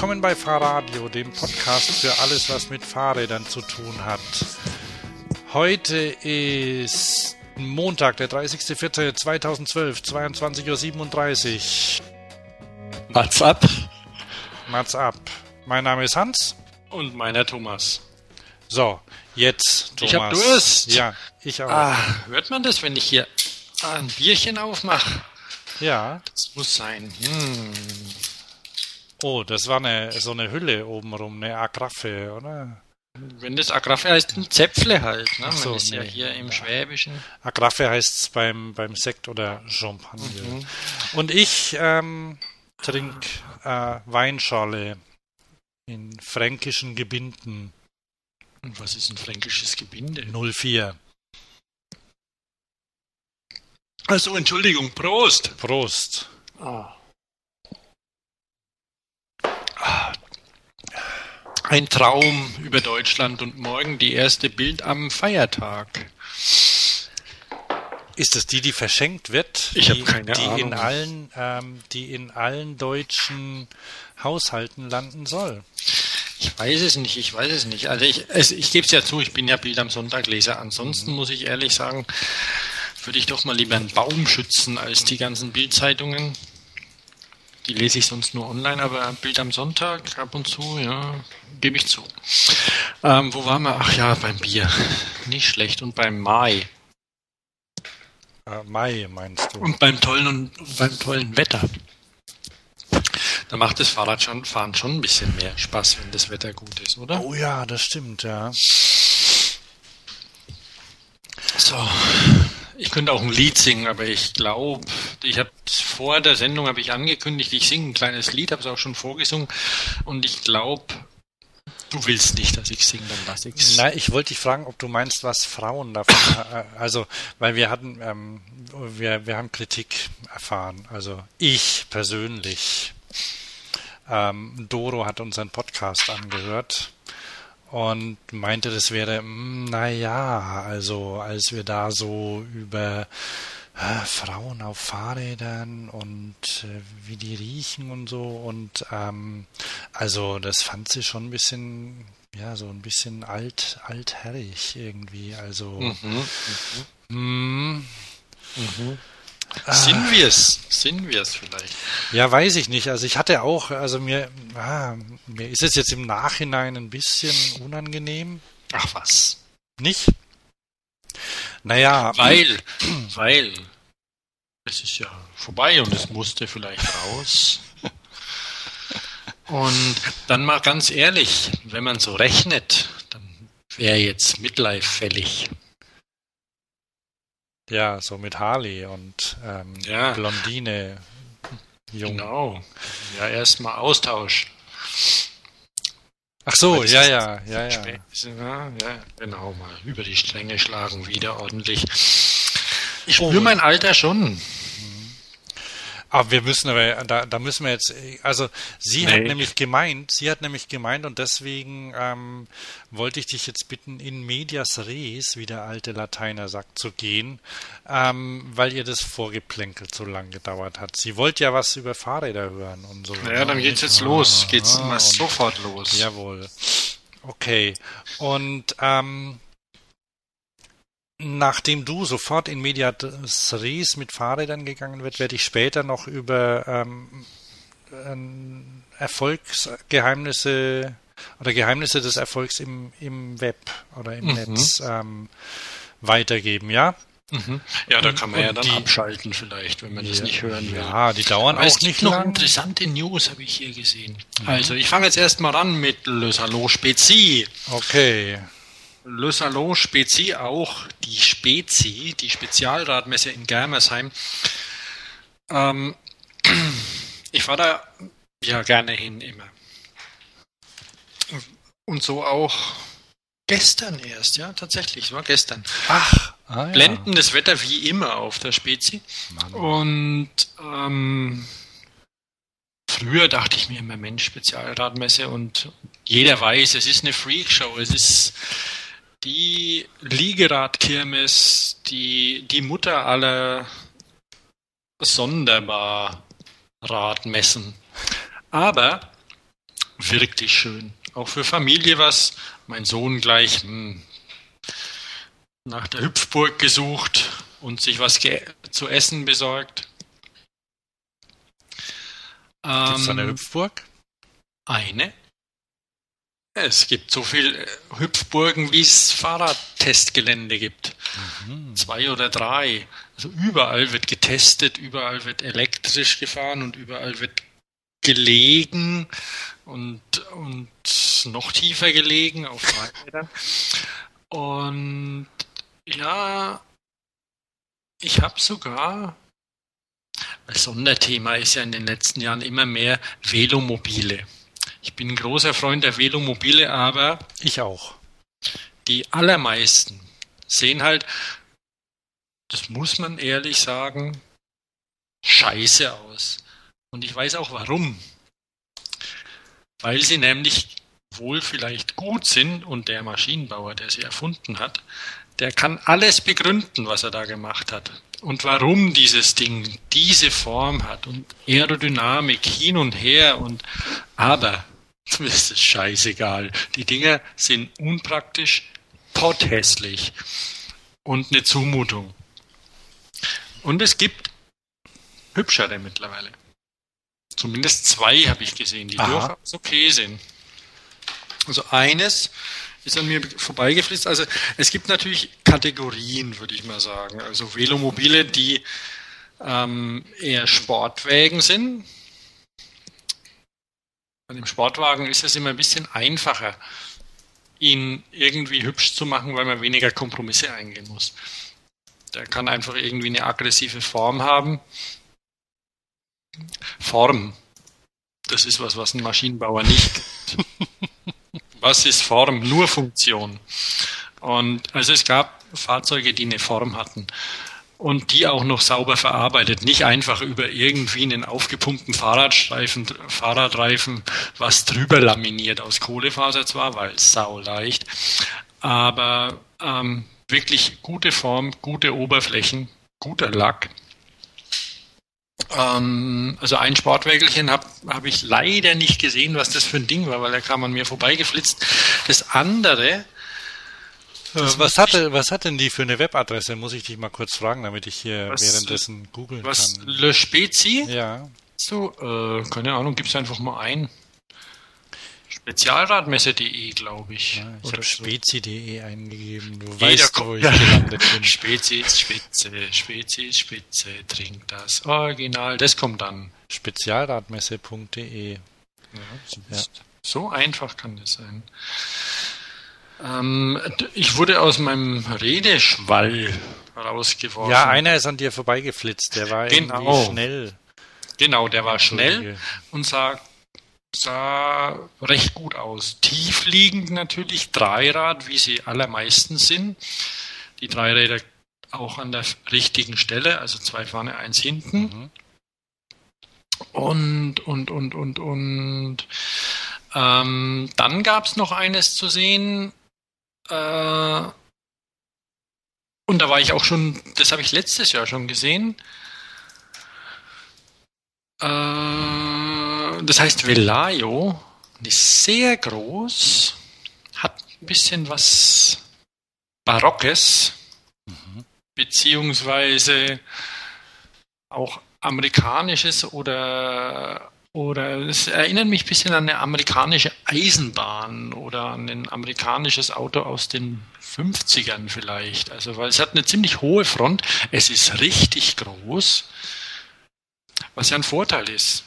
willkommen bei Fahrradio, dem Podcast für alles, was mit Fahrrädern zu tun hat. Heute ist Montag, der 30.04.2012, 22.37 Uhr. Mats ab. Mats ab. Mein Name ist Hans. Und meiner Thomas. So, jetzt Thomas. Ich hab Durst. Ja, ich auch. Ah, hört man das, wenn ich hier ein Bierchen aufmache? Ja. Das muss sein. Hm. Oh, das war eine, so eine Hülle obenrum, eine Agraffe, oder? Wenn das Agraffe heißt, ein Zäpfle halt. Ne? So, Man ist ja nee. hier im Schwäbischen. Agraffe heißt es beim, beim Sekt oder Champagner. Mhm. Und ich ähm, trinke äh, Weinschorle in fränkischen Gebinden Und was ist ein fränkisches Gebinde? 04. Also Entschuldigung, Prost. Prost. Ah. Ein Traum über Deutschland und morgen die erste Bild am Feiertag. Ist es die, die verschenkt wird? Ich hab die, keine die In Ahnung. allen, ähm, die in allen deutschen Haushalten landen soll. Ich weiß es nicht, ich weiß es nicht. Also ich, es, ich gebe es ja zu, ich bin ja Bild am Sonntag Leser. Mhm. Ansonsten muss ich ehrlich sagen, würde ich doch mal lieber einen Baum schützen als die ganzen Bildzeitungen. Die lese ich sonst nur online, aber Bild am Sonntag ab und zu, ja, gebe ich zu. Ähm, wo waren wir? Ach ja, beim Bier. Nicht schlecht. Und beim Mai. Äh, Mai meinst du? Und beim tollen und beim tollen Wetter. Da macht das Fahrradfahren schon ein bisschen mehr Spaß, wenn das Wetter gut ist, oder? Oh ja, das stimmt, ja. So, ich könnte auch ein Lied singen, aber ich glaube, ich habe vor der Sendung habe ich angekündigt, ich singe ein kleines Lied, habe es auch schon vorgesungen und ich glaube, du willst nicht, dass ich singe, dann lass ich's. Nein, ich wollte dich fragen, ob du meinst, was Frauen davon, äh, also, weil wir hatten, ähm, wir, wir haben Kritik erfahren, also ich persönlich. Ähm, Doro hat unseren Podcast angehört und meinte, das wäre, naja, also als wir da so über äh, Frauen auf Fahrrädern und äh, wie die riechen und so und ähm, also das fand sie schon ein bisschen, ja, so ein bisschen alt, altherrig irgendwie, also Mhm. mm, Mhm. Sind wir's? Sind wir's vielleicht? Ja, weiß ich nicht. Also ich hatte auch, also mir, ah, mir ist es jetzt im Nachhinein ein bisschen unangenehm. Ach was. Nicht? Naja, Weil, weil es ist ja vorbei und es musste vielleicht raus. Und dann mal ganz ehrlich, wenn man so rechnet, dann wäre jetzt Midlife fällig. Ja, so mit Harley und ähm, Ja. Blondine, jung. Genau. Ja, erstmal Austausch. Ach so, ja, ja, ja, ja. Ja, genau, mal über die Stränge schlagen, wieder ordentlich. Ich Oh. spüre mein Alter schon. Aber wir müssen aber, da, da müssen wir jetzt, also sie Nee. hat nämlich gemeint, sie hat nämlich gemeint und deswegen ähm, wollte ich dich jetzt bitten, in medias res, wie der alte Lateiner sagt, zu gehen, ähm, weil ihr das Vorgeplänkelt so lang gedauert hat. Sie wollte ja was über Fahrräder hören und so. Ja, dann geht's jetzt Ah, los. Geht's ah, sofort los. Jawohl. Okay. Und ähm, nachdem du sofort in Medias Res mit Fahrrädern gegangen wird, werde ich später noch über ähm, ähm, Erfolgsgeheimnisse oder Geheimnisse des Erfolgs im, im Web oder im Mhm. Netz ähm, weitergeben, ja? Mhm. Ja, da kann man Und ja dann die- abschalten vielleicht, wenn man das Ja, nicht hören will. Ja, die dauern Aber auch nicht noch lang. interessante News, habe ich hier gesehen. Also, ich fange jetzt erstmal an mit Salon Spezi. Okay. Le Salon Spezi, auch die Spezi, die Spezialradmesse in Germersheim. Ähm, ich fahre da ja gerne hin immer. Und so auch gestern erst, ja, tatsächlich, es war gestern. Ach, ah, ja. Blendendes Wetter wie immer auf der Spezi. Mann. Und ähm, früher dachte ich mir immer, Mensch, Spezialradmesse und jeder weiß, es ist eine Freakshow, es ist die Liegeradkirmes, die, die Mutter aller Sonderbar-Radmessen. Aber wirklich schön. Auch für Familie was. Mein Sohn gleich hm, nach der Hüpfburg gesucht und sich was zu essen besorgt. Gibt es eine ähm, Hüpfburg? Eine. Es gibt so viele Hüpfburgen, wie es Fahrradtestgelände gibt. Mhm. Zwei oder drei. Also überall wird getestet, überall wird elektrisch gefahren und überall wird gelegen und, und noch tiefer gelegen auf Fahrrädern. Und ja, ich habe sogar, das Sonderthema ist ja in den letzten Jahren immer mehr Velomobile. Ich bin ein großer Freund der Velomobile, aber ich auch. Die allermeisten sehen halt, das muss man ehrlich sagen, scheiße aus. Und ich weiß auch warum. Weil sie nämlich wohl vielleicht gut sind und der Maschinenbauer, der sie erfunden hat, der kann alles begründen, was er da gemacht hat. Und warum dieses Ding diese Form hat und Aerodynamik hin und her und aber ist es scheißegal. Die Dinger sind unpraktisch, potthässlich und eine Zumutung. Und es gibt hübschere mittlerweile. Zumindest zwei habe ich gesehen, die Aha. durchaus okay sind. Also eines ist an mir vorbeigeflitzt. Also es gibt natürlich Kategorien, würde ich mal sagen. Also Velomobile, die ähm, eher Sportwägen sind. Bei dem Sportwagen ist es immer ein bisschen einfacher, ihn irgendwie hübsch zu machen, weil man weniger Kompromisse eingehen muss. Der kann einfach irgendwie eine aggressive Form haben. Form. Das ist was, was ein Maschinenbauer nicht Was ist Form? Nur Funktion. Und also es gab Fahrzeuge, die eine Form hatten und die auch noch sauber verarbeitet, nicht einfach über irgendwie einen aufgepumpten Fahrradstreifen, Fahrradreifen was drüber laminiert aus Kohlefaser zwar, weil sau leicht, aber ähm, wirklich gute Form, gute Oberflächen, guter Lack. Ähm, also ein Sportwägelchen habe hab ich leider nicht gesehen, was das für ein Ding war, weil er kam an mir vorbeigeflitzt. Das andere. Äh, das was, hatte, was hat denn die für eine Webadresse? Muss ich dich mal kurz fragen, damit ich hier was, währenddessen googeln kann. Was, Le Spezi? Ja. So, äh, keine Ahnung, gib's einfach mal ein. Spezialradmesse.de, glaube ich. Ja, ich habe spezi.de eingegeben. Du Jeder weißt, wo ich gelandet bin. Spezi ist Spitze, Spezi ist Spitze, trink das Original. Das kommt dann. Spezialradmesse.de. Ja, ja. So einfach kann das sein. Ähm, ich wurde aus meinem Redeschwall rausgeworfen. Ja, einer ist an dir vorbeigeflitzt. Der war genau. irgendwie schnell. Genau, der war schnell und sagt, sah recht gut aus. Tiefliegend natürlich, Dreirad, wie sie allermeisten sind. Die Dreiräder auch an der richtigen Stelle, also zwei vorne, eins hinten. Mhm. Und, und, und, und, und. Ähm, dann gab es noch eines zu sehen. Äh, und da war ich auch schon, das habe ich letztes Jahr schon gesehen. Äh, das heißt Velayo, ist sehr groß, hat ein bisschen was Barockes, mhm. beziehungsweise auch amerikanisches oder oder es erinnert mich ein bisschen an eine amerikanische Eisenbahn oder an ein amerikanisches Auto aus den 50ern vielleicht. Also, weil es hat eine ziemlich hohe Front. Es ist richtig groß was ja ein Vorteil ist.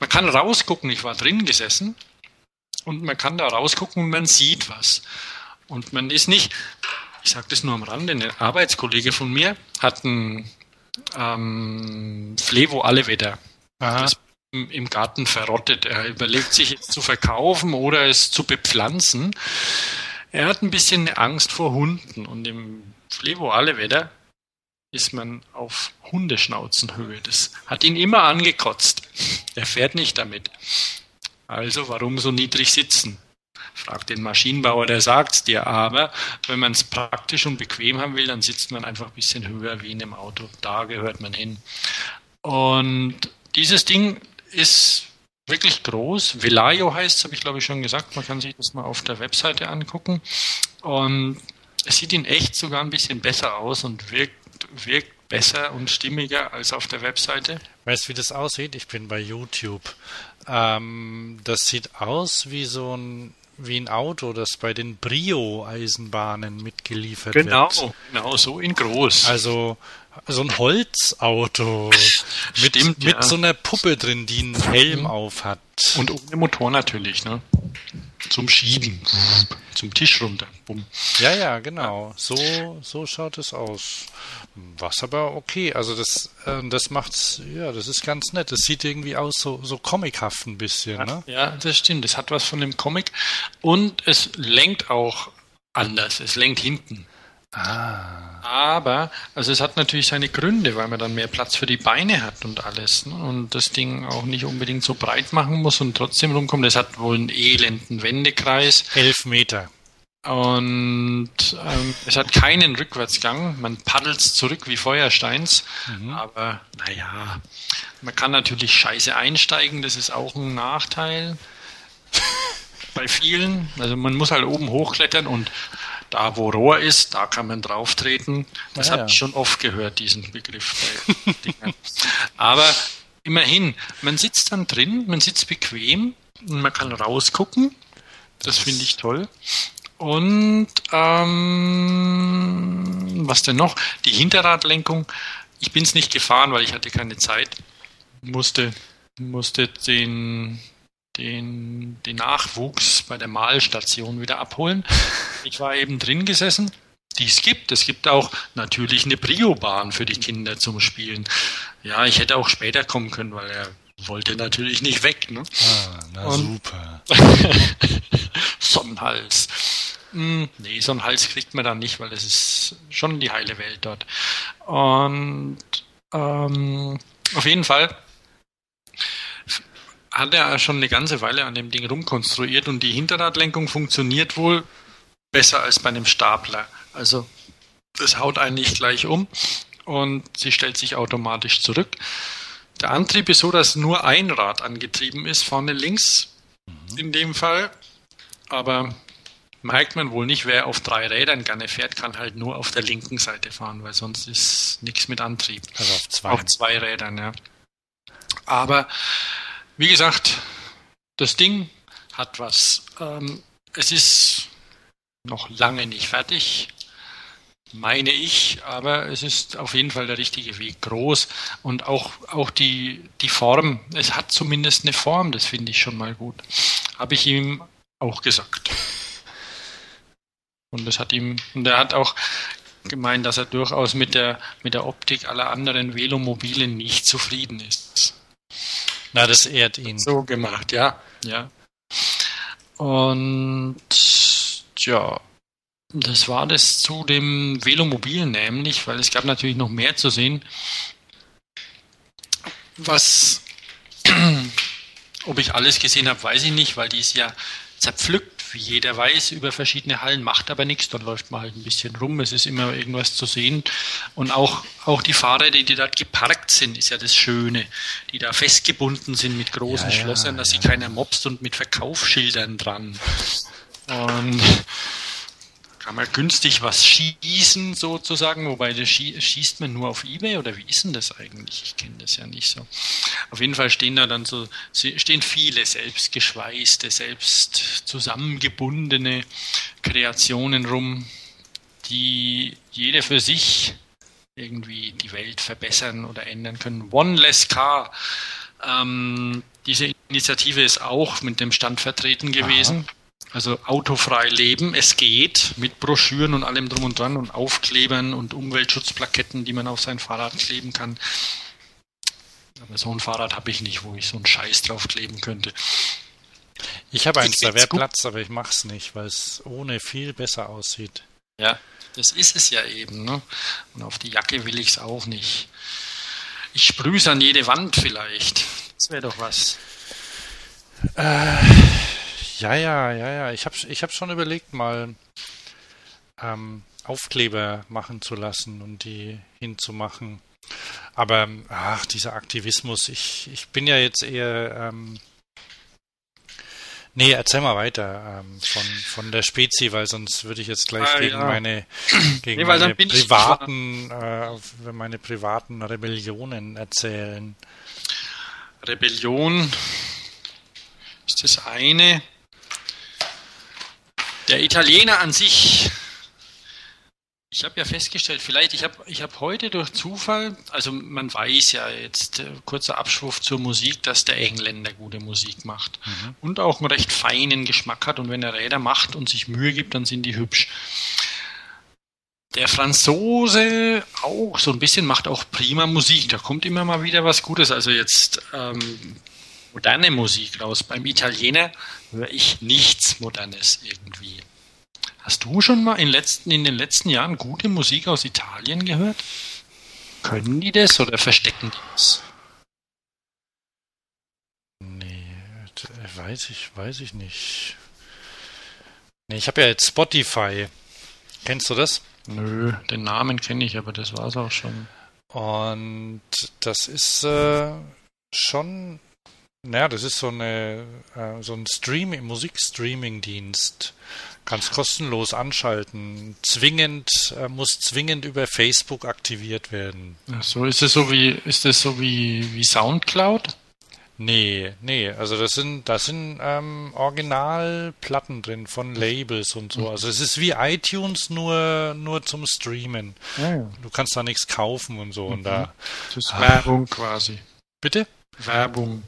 Man kann rausgucken, ich war drin gesessen und man kann da rausgucken und man sieht was. Und man ist nicht, ich sage das nur am Rande, ein Arbeitskollege von mir hat ein ähm, Flevo Allewetter im Garten verrottet. Er überlegt sich es zu verkaufen oder es zu bepflanzen. Er hat ein bisschen Angst vor Hunden und im Flevo Allewetter ist man auf Hundeschnauzenhöhe. Das hat ihn immer angekotzt. Er fährt nicht damit. Also warum so niedrig sitzen? Fragt den Maschinenbauer, der sagt's dir. Aber wenn man es praktisch und bequem haben will, dann sitzt man einfach ein bisschen höher wie in einem Auto. Da gehört man hin. Und dieses Ding ist wirklich groß. Velayo heißt es, habe ich glaube ich schon gesagt. Man kann sich das mal auf der Webseite angucken. Und es sieht in echt sogar ein bisschen besser aus und wirkt, wirkt besser und stimmiger als auf der Webseite. Weißt du, wie das aussieht? Ich bin bei YouTube. Ähm, das sieht aus wie so ein wie ein Auto, das bei den Brio-Eisenbahnen mitgeliefert genau, wird. Genau, genau, so in groß. Also so ein Holzauto mit, Stimmt, mit ja. so einer Puppe drin, die einen Helm mhm. auf hat. Und ohne Motor natürlich, ne? Zum Schieben. Zum Tisch runter. Bumm. Ja, ja, genau. So, so schaut es aus. Was aber okay. Also das, äh, das macht's, ja, das ist ganz nett. Das sieht irgendwie aus so, so comichaft ein bisschen, ne? Ja, das stimmt. Das hat was von dem Comic. Und es lenkt auch anders. Es lenkt hinten. Ah. Aber, also es hat natürlich seine Gründe, weil man dann mehr Platz für die Beine hat und alles. Ne? Und das Ding auch nicht unbedingt so breit machen muss und trotzdem rumkommt. Es hat wohl einen elenden Wendekreis. Elf Meter. Und ähm, es hat keinen Rückwärtsgang. Man paddelt zurück wie Feuersteins. Mhm. Aber naja, man kann natürlich scheiße einsteigen. Das ist auch ein Nachteil bei vielen. Also man muss halt oben hochklettern und da wo Rohr ist, da kann man drauf treten. Das ah, habe ja. ich schon oft gehört, diesen Begriff. Aber immerhin, man sitzt dann drin, man sitzt bequem und man kann rausgucken. Das, das finde ich toll. Und ähm, was denn noch? Die Hinterradlenkung. Ich bin es nicht gefahren, weil ich hatte keine Zeit. Musste, musste den den, den Nachwuchs bei der Malstation wieder abholen. Ich war eben drin gesessen. Die es gibt. Es gibt auch natürlich eine Brio-Bahn für die Kinder zum Spielen. Ja, ich hätte auch später kommen können, weil er wollte natürlich nicht weg. Ne? Ah, na Und super. Sonnenhals. Hm, nee, so einen Hals kriegt man dann nicht, weil das ist schon die heile Welt dort. Und ähm, auf jeden Fall hat er schon eine ganze Weile an dem Ding rumkonstruiert und die Hinterradlenkung funktioniert wohl besser als bei einem Stapler. Also das haut einen nicht gleich um und sie stellt sich automatisch zurück. Der Antrieb ist so, dass nur ein Rad angetrieben ist, vorne links mhm. in dem Fall. Aber merkt man wohl nicht, wer auf drei Rädern gerne fährt, kann halt nur auf der linken Seite fahren, weil sonst ist nichts mit Antrieb. Also auf zwei. Auf zwei Rädern, ja. Aber wie gesagt, das Ding hat was. Ähm, es ist noch lange nicht fertig, meine ich, aber es ist auf jeden Fall der richtige Weg. Groß und auch, auch die, die Form, es hat zumindest eine Form, das finde ich schon mal gut. Habe ich ihm auch gesagt. Und das hat ihm, und er hat auch gemeint, dass er durchaus mit der, mit der Optik aller anderen Velomobile nicht zufrieden ist. Na, das ehrt ihn. So gemacht, ja, ja. Und ja, das war das zu dem Velomobil nämlich, weil es gab natürlich noch mehr zu sehen. Was, ob ich alles gesehen habe, weiß ich nicht, weil die ist ja zerpflückt wie jeder weiß, über verschiedene Hallen, macht aber nichts, dann läuft man halt ein bisschen rum, es ist immer irgendwas zu sehen. Und auch, auch die Fahrräder, die dort geparkt sind, ist ja das Schöne, die da festgebunden sind mit großen ja, Schlössern, dass ja. sie keiner mobst und mit Verkaufsschildern dran. Und kann man günstig was schießen sozusagen, wobei das schießt man nur auf Ebay oder wie ist denn das eigentlich? Ich kenne das ja nicht so. Auf jeden Fall stehen da dann so, stehen viele selbstgeschweißte, selbst zusammengebundene Kreationen rum, die jede für sich irgendwie die Welt verbessern oder ändern können. One Less Car. Ähm, diese Initiative ist auch mit dem Stand vertreten gewesen. Aha. Also autofrei leben, es geht mit Broschüren und allem drum und dran und Aufklebern und Umweltschutzplaketten, die man auf sein Fahrrad kleben kann. Aber so ein Fahrrad habe ich nicht, wo ich so einen Scheiß drauf kleben könnte. Ich habe eins, da wäre Platz, aber ich mache es nicht, weil es ohne viel besser aussieht. Ja, das ist es ja eben. Ne? Und auf die Jacke will ich es auch nicht. Ich sprühe es an jede Wand vielleicht. Das wäre doch was. Äh, ja, ja, ja, ja. Ich habe ich hab schon überlegt, mal ähm, Aufkleber machen zu lassen und die hinzumachen. Aber ach, dieser Aktivismus, ich, ich bin ja jetzt eher ähm, Nee, erzähl mal weiter ähm, von, von der Spezi, weil sonst würde ich jetzt gleich Ah, gegen ja. meine, gegen Nee, meine privaten, äh, meine privaten Rebellionen erzählen. Rebellion ist das eine. Der Italiener an sich. Ich habe ja festgestellt, vielleicht, ich habe ich hab heute durch Zufall, also man weiß ja jetzt, äh, kurzer Abschwurf zur Musik, dass der Engländer gute Musik macht und auch einen recht feinen Geschmack hat und wenn er Räder macht und sich Mühe gibt, dann sind die hübsch. Der Franzose auch so ein bisschen macht auch prima Musik. Da kommt immer mal wieder was Gutes. Also jetzt ähm, moderne Musik raus. Beim Italiener höre ich nichts Modernes irgendwie. Hast du schon mal in, letzten, in den letzten Jahren gute Musik aus Italien gehört? Können die das oder verstecken die das? Nee, weiß ich, weiß ich nicht. Nee, ich habe ja jetzt Spotify. Kennst du das? Nö, den Namen kenne ich, aber das war's auch schon. Und das ist äh, schon, naja, das ist so eine äh, so ein Streaming, Musikstreaming-Dienst. Kannst kostenlos anschalten. Zwingend, äh, muss zwingend über Facebook aktiviert werden. Ach so ist es so wie ist das so wie, wie Soundcloud? Nee, nee, also das sind, das sind ähm, Originalplatten drin von Labels und so. Also es ist wie iTunes nur, nur zum Streamen. Ja, ja. Du kannst da nichts kaufen und so. Und da. Das ist Ah. Werbung quasi. Bitte? Werbung.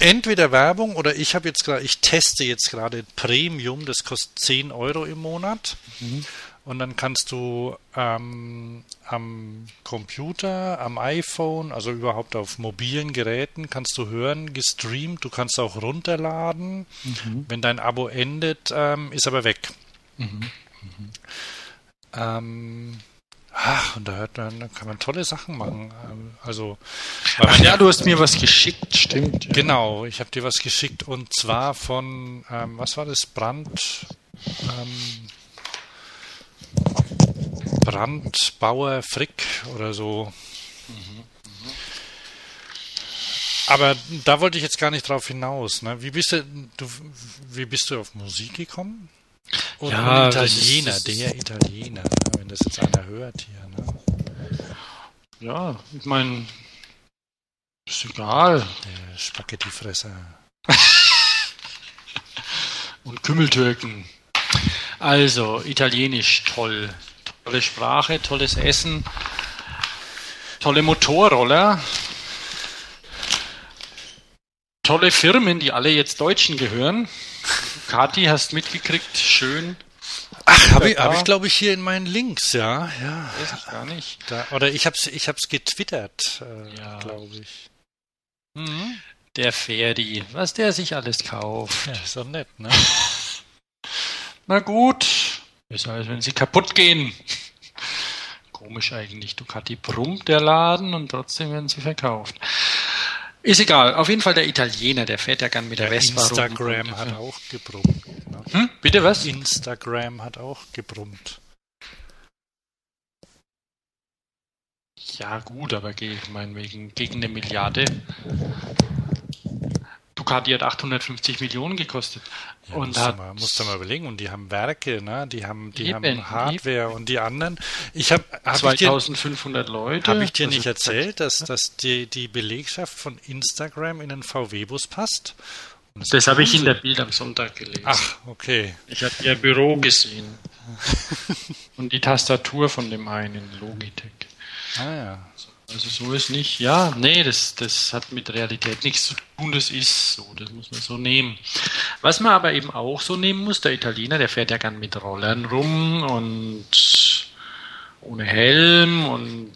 Entweder Werbung oder ich habe jetzt gerade, ich teste jetzt gerade Premium, das kostet 10 Euro im Monat. Mhm. Und dann kannst du ähm, am Computer, am iPhone, also überhaupt auf mobilen Geräten, kannst du hören, gestreamt, du kannst auch runterladen. Mhm. Wenn dein Abo endet, ähm, ist aber weg. Mhm. Ähm, ach, und da hört man, da kann man tolle Sachen machen. Ähm, Also, man Ja, du hast mir was geschickt, stimmt. Ja. Genau, ich habe dir was geschickt und zwar von, ähm, was war das? Brand. Ähm, Brandbauer Frick oder so. Aber da wollte ich jetzt gar nicht drauf hinaus. Ne? Wie bist du, du, wie bist du auf Musik gekommen? Oder Ja, ein das ist- Italiener, das ist- der Italiener, wenn das jetzt einer hört hier. Ne? Ja, ich meine, ist egal. Der Spaghettifresser. Und Kümmeltürken. Also, Italienisch toll. Tolle Sprache, tolles Essen, tolle Motorroller, tolle Firmen, die alle jetzt Deutschen gehören. Kati, hast mitgekriegt, schön. Ach, habe ich, hab ich glaube ich hier in meinen Links, ja, ja. Weiß ich gar nicht. Da, oder ich hab's, ich hab's getwittert, äh, Ja. glaube ich. Mhm. Der Ferdi, was der sich alles kauft. Ja, ist doch nett, ne? Na gut, besser als wenn sie kaputt gehen. Komisch eigentlich, Ducati brummt der Laden und trotzdem werden sie verkauft. Ist egal, auf jeden Fall der Italiener, der fährt ja gern mit der Ja, Vespa rum. Instagram hat auch gebrummt. Ne? Hm? Bitte was? Instagram hat auch gebrummt. Ja gut, aber ich meine wegen gegen eine Milliarde. Ducati hat 850 Millionen gekostet. Ja, und musst, du hat mal, musst du mal überlegen. Und die haben Werke, ne? Die haben, die Eben, haben Hardware und die anderen. Ich habe, hab ich dir, 2500 Leute. hab ich dir nicht erzählt, dass, dass die, die Belegschaft von Instagram in einen VW-Bus passt? Und Das habe ich in der. Bild am Sonntag gelesen. Ach, okay. Ich habe ihr Büro gesehen. Und die Tastatur von dem einen, Logitech. Ah ja. Also so ist nicht. Ja, nee, das, das hat mit Realität nichts zu tun. Das ist so, das muss man so nehmen. Was man aber eben auch so nehmen muss, der Italiener, der fährt ja gern mit Rollern rum und ohne Helm und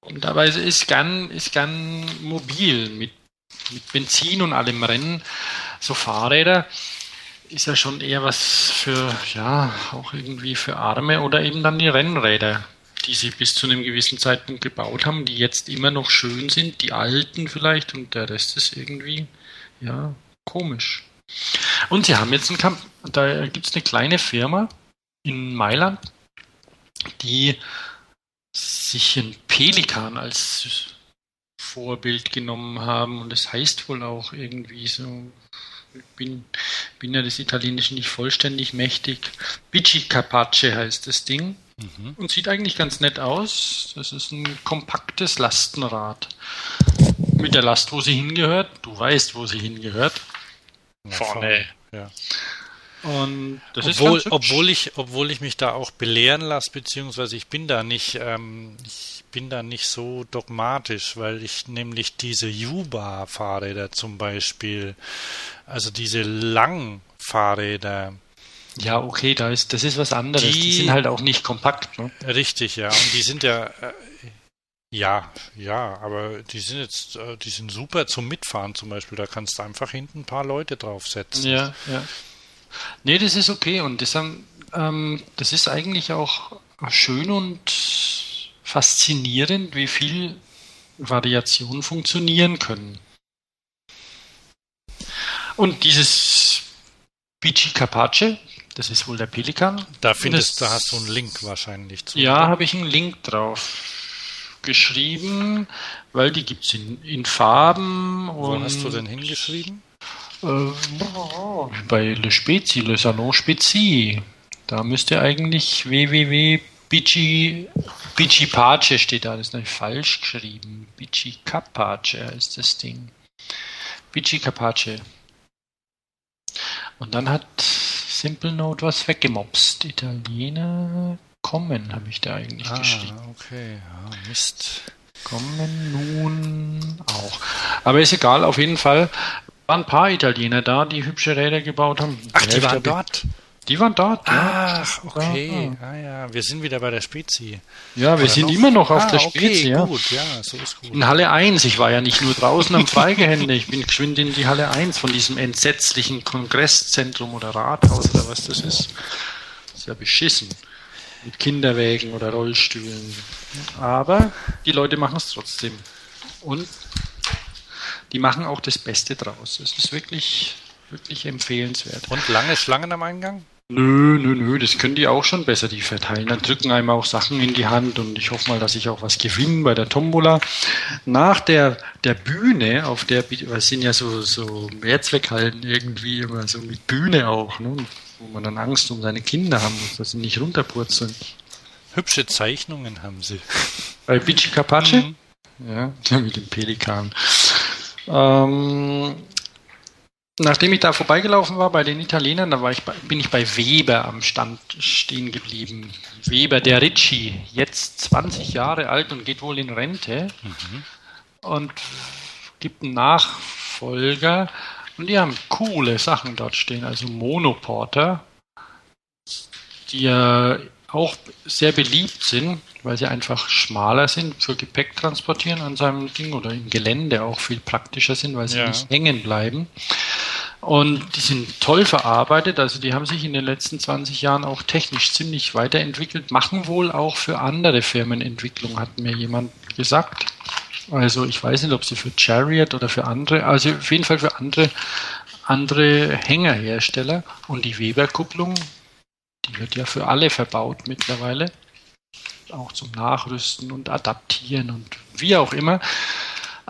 und dabei ist gern, ist gern mobil mit, mit Benzin und allem Rennen. So Fahrräder ist ja schon eher was für, ja, auch irgendwie für Arme oder eben dann die Rennräder, die sie bis zu einem gewissen Zeitpunkt gebaut haben, die jetzt immer noch schön sind, die alten vielleicht und der Rest ist irgendwie, ja, komisch. Und sie haben jetzt einen Kampf, da gibt es eine kleine Firma in Mailand, die sich ein Pelikan als Vorbild genommen haben und das heißt wohl auch irgendwie so Ich bin, bin ja des Italienischen nicht vollständig mächtig. Bici Capace heißt das Ding. Mhm. Und sieht eigentlich ganz nett aus. Das ist ein kompaktes Lastenrad. Mit der Last, wo sie hingehört. Du weißt, wo sie hingehört. Ja, vorne. Ja. Und das obwohl, ist obwohl ich, obwohl ich mich da auch belehren lasse, beziehungsweise ich bin da nicht, ähm, ich bin da nicht so dogmatisch, weil ich nämlich diese Juba-Fahrräder zum Beispiel, also diese langen Fahrräder, ja, okay, da ist, das ist was anderes. Die, die sind halt auch nicht kompakt. Ne? Richtig, ja. Und die sind ja, äh, ja, ja, aber die sind jetzt, äh, die sind super zum Mitfahren zum Beispiel. Da kannst du einfach hinten ein paar Leute draufsetzen. Ja, ja. Nee, das ist okay und das, ähm, das ist eigentlich auch schön und faszinierend, wie viel Variationen funktionieren können. Und dieses Bici Capace, das ist wohl der Pelikan. Da findest du, da hast du einen Link wahrscheinlich zu. Ja, habe ich einen Link drauf geschrieben, weil die gibt es in, in Farben. Wo hast du denn hingeschrieben? Äh, bei Le Spezi, Le Salon Spezi. Da müsste eigentlich www Bici, Bici Pace steht da, das ist natürlich falsch geschrieben. Bici Capace ist das Ding. Bici Capace. Und dann hat Simple Note was weggemopst. Italiener kommen, habe ich da eigentlich ah, geschrieben. Okay, ja, Mist. Kommen nun auch. Aber ist egal, auf jeden Fall waren ein paar Italiener da, die hübsche Räder gebaut haben. Ach, die waren dort? Die waren dort, Ach, ja. okay. Ah, ja. Wir sind wieder bei der Spezi. Ja, wir Oder sind noch? immer noch auf ah, der Spezi, okay, ja. gut, ja, so ist gut. In Halle 1, ich war ja nicht nur draußen am Freigehände, ich bin geschwind in die Halle 1 von diesem entsetzlichen Kongresszentrum oder Rathaus oder was das ist. Das ist ja beschissen. Mit Kinderwägen oder Rollstühlen. Aber die Leute machen es trotzdem. Und die machen auch das Beste draus. Es ist wirklich, wirklich empfehlenswert. Und lange Schlangen am Eingang? Nö, nö, nö, das können die auch schon besser, die verteilen. Dann drücken einem auch Sachen in die Hand und ich hoffe mal, dass ich auch was gewinne bei der Tombola. Nach der, der Bühne, auf der, es sind ja so, so Mehrzweckhallen irgendwie immer so mit Bühne auch, ne, wo man dann Angst um seine Kinder haben muss, dass sie nicht runterpurzeln. Hübsche Zeichnungen haben sie. Bei Bici Capace? Mhm. Ja, mit dem Pelikan. Ähm, nachdem ich da vorbeigelaufen war bei den Italienern, da war ich bei, bin ich bei Weber am Stand stehen geblieben. Weber, der Ricci, jetzt 20 Jahre alt und geht wohl in Rente mhm. und gibt einen Nachfolger. Und die haben coole Sachen dort stehen, also Monoporter, die ja auch sehr beliebt sind, weil sie einfach schmaler sind für Gepäck transportieren an seinem Ding oder im Gelände auch viel praktischer sind, weil sie ja. nicht hängen bleiben. Und die sind toll verarbeitet, also die haben sich in den letzten 20 Jahren auch technisch ziemlich weiterentwickelt, machen wohl auch für andere Firmen Entwicklung, hat mir jemand gesagt. Also ich weiß nicht, ob sie für Chariot oder für andere, also auf jeden Fall für andere, andere Hängerhersteller. Und die Weber-Kupplung, die wird ja für alle verbaut mittlerweile. Auch zum Nachrüsten und Adaptieren und wie auch immer.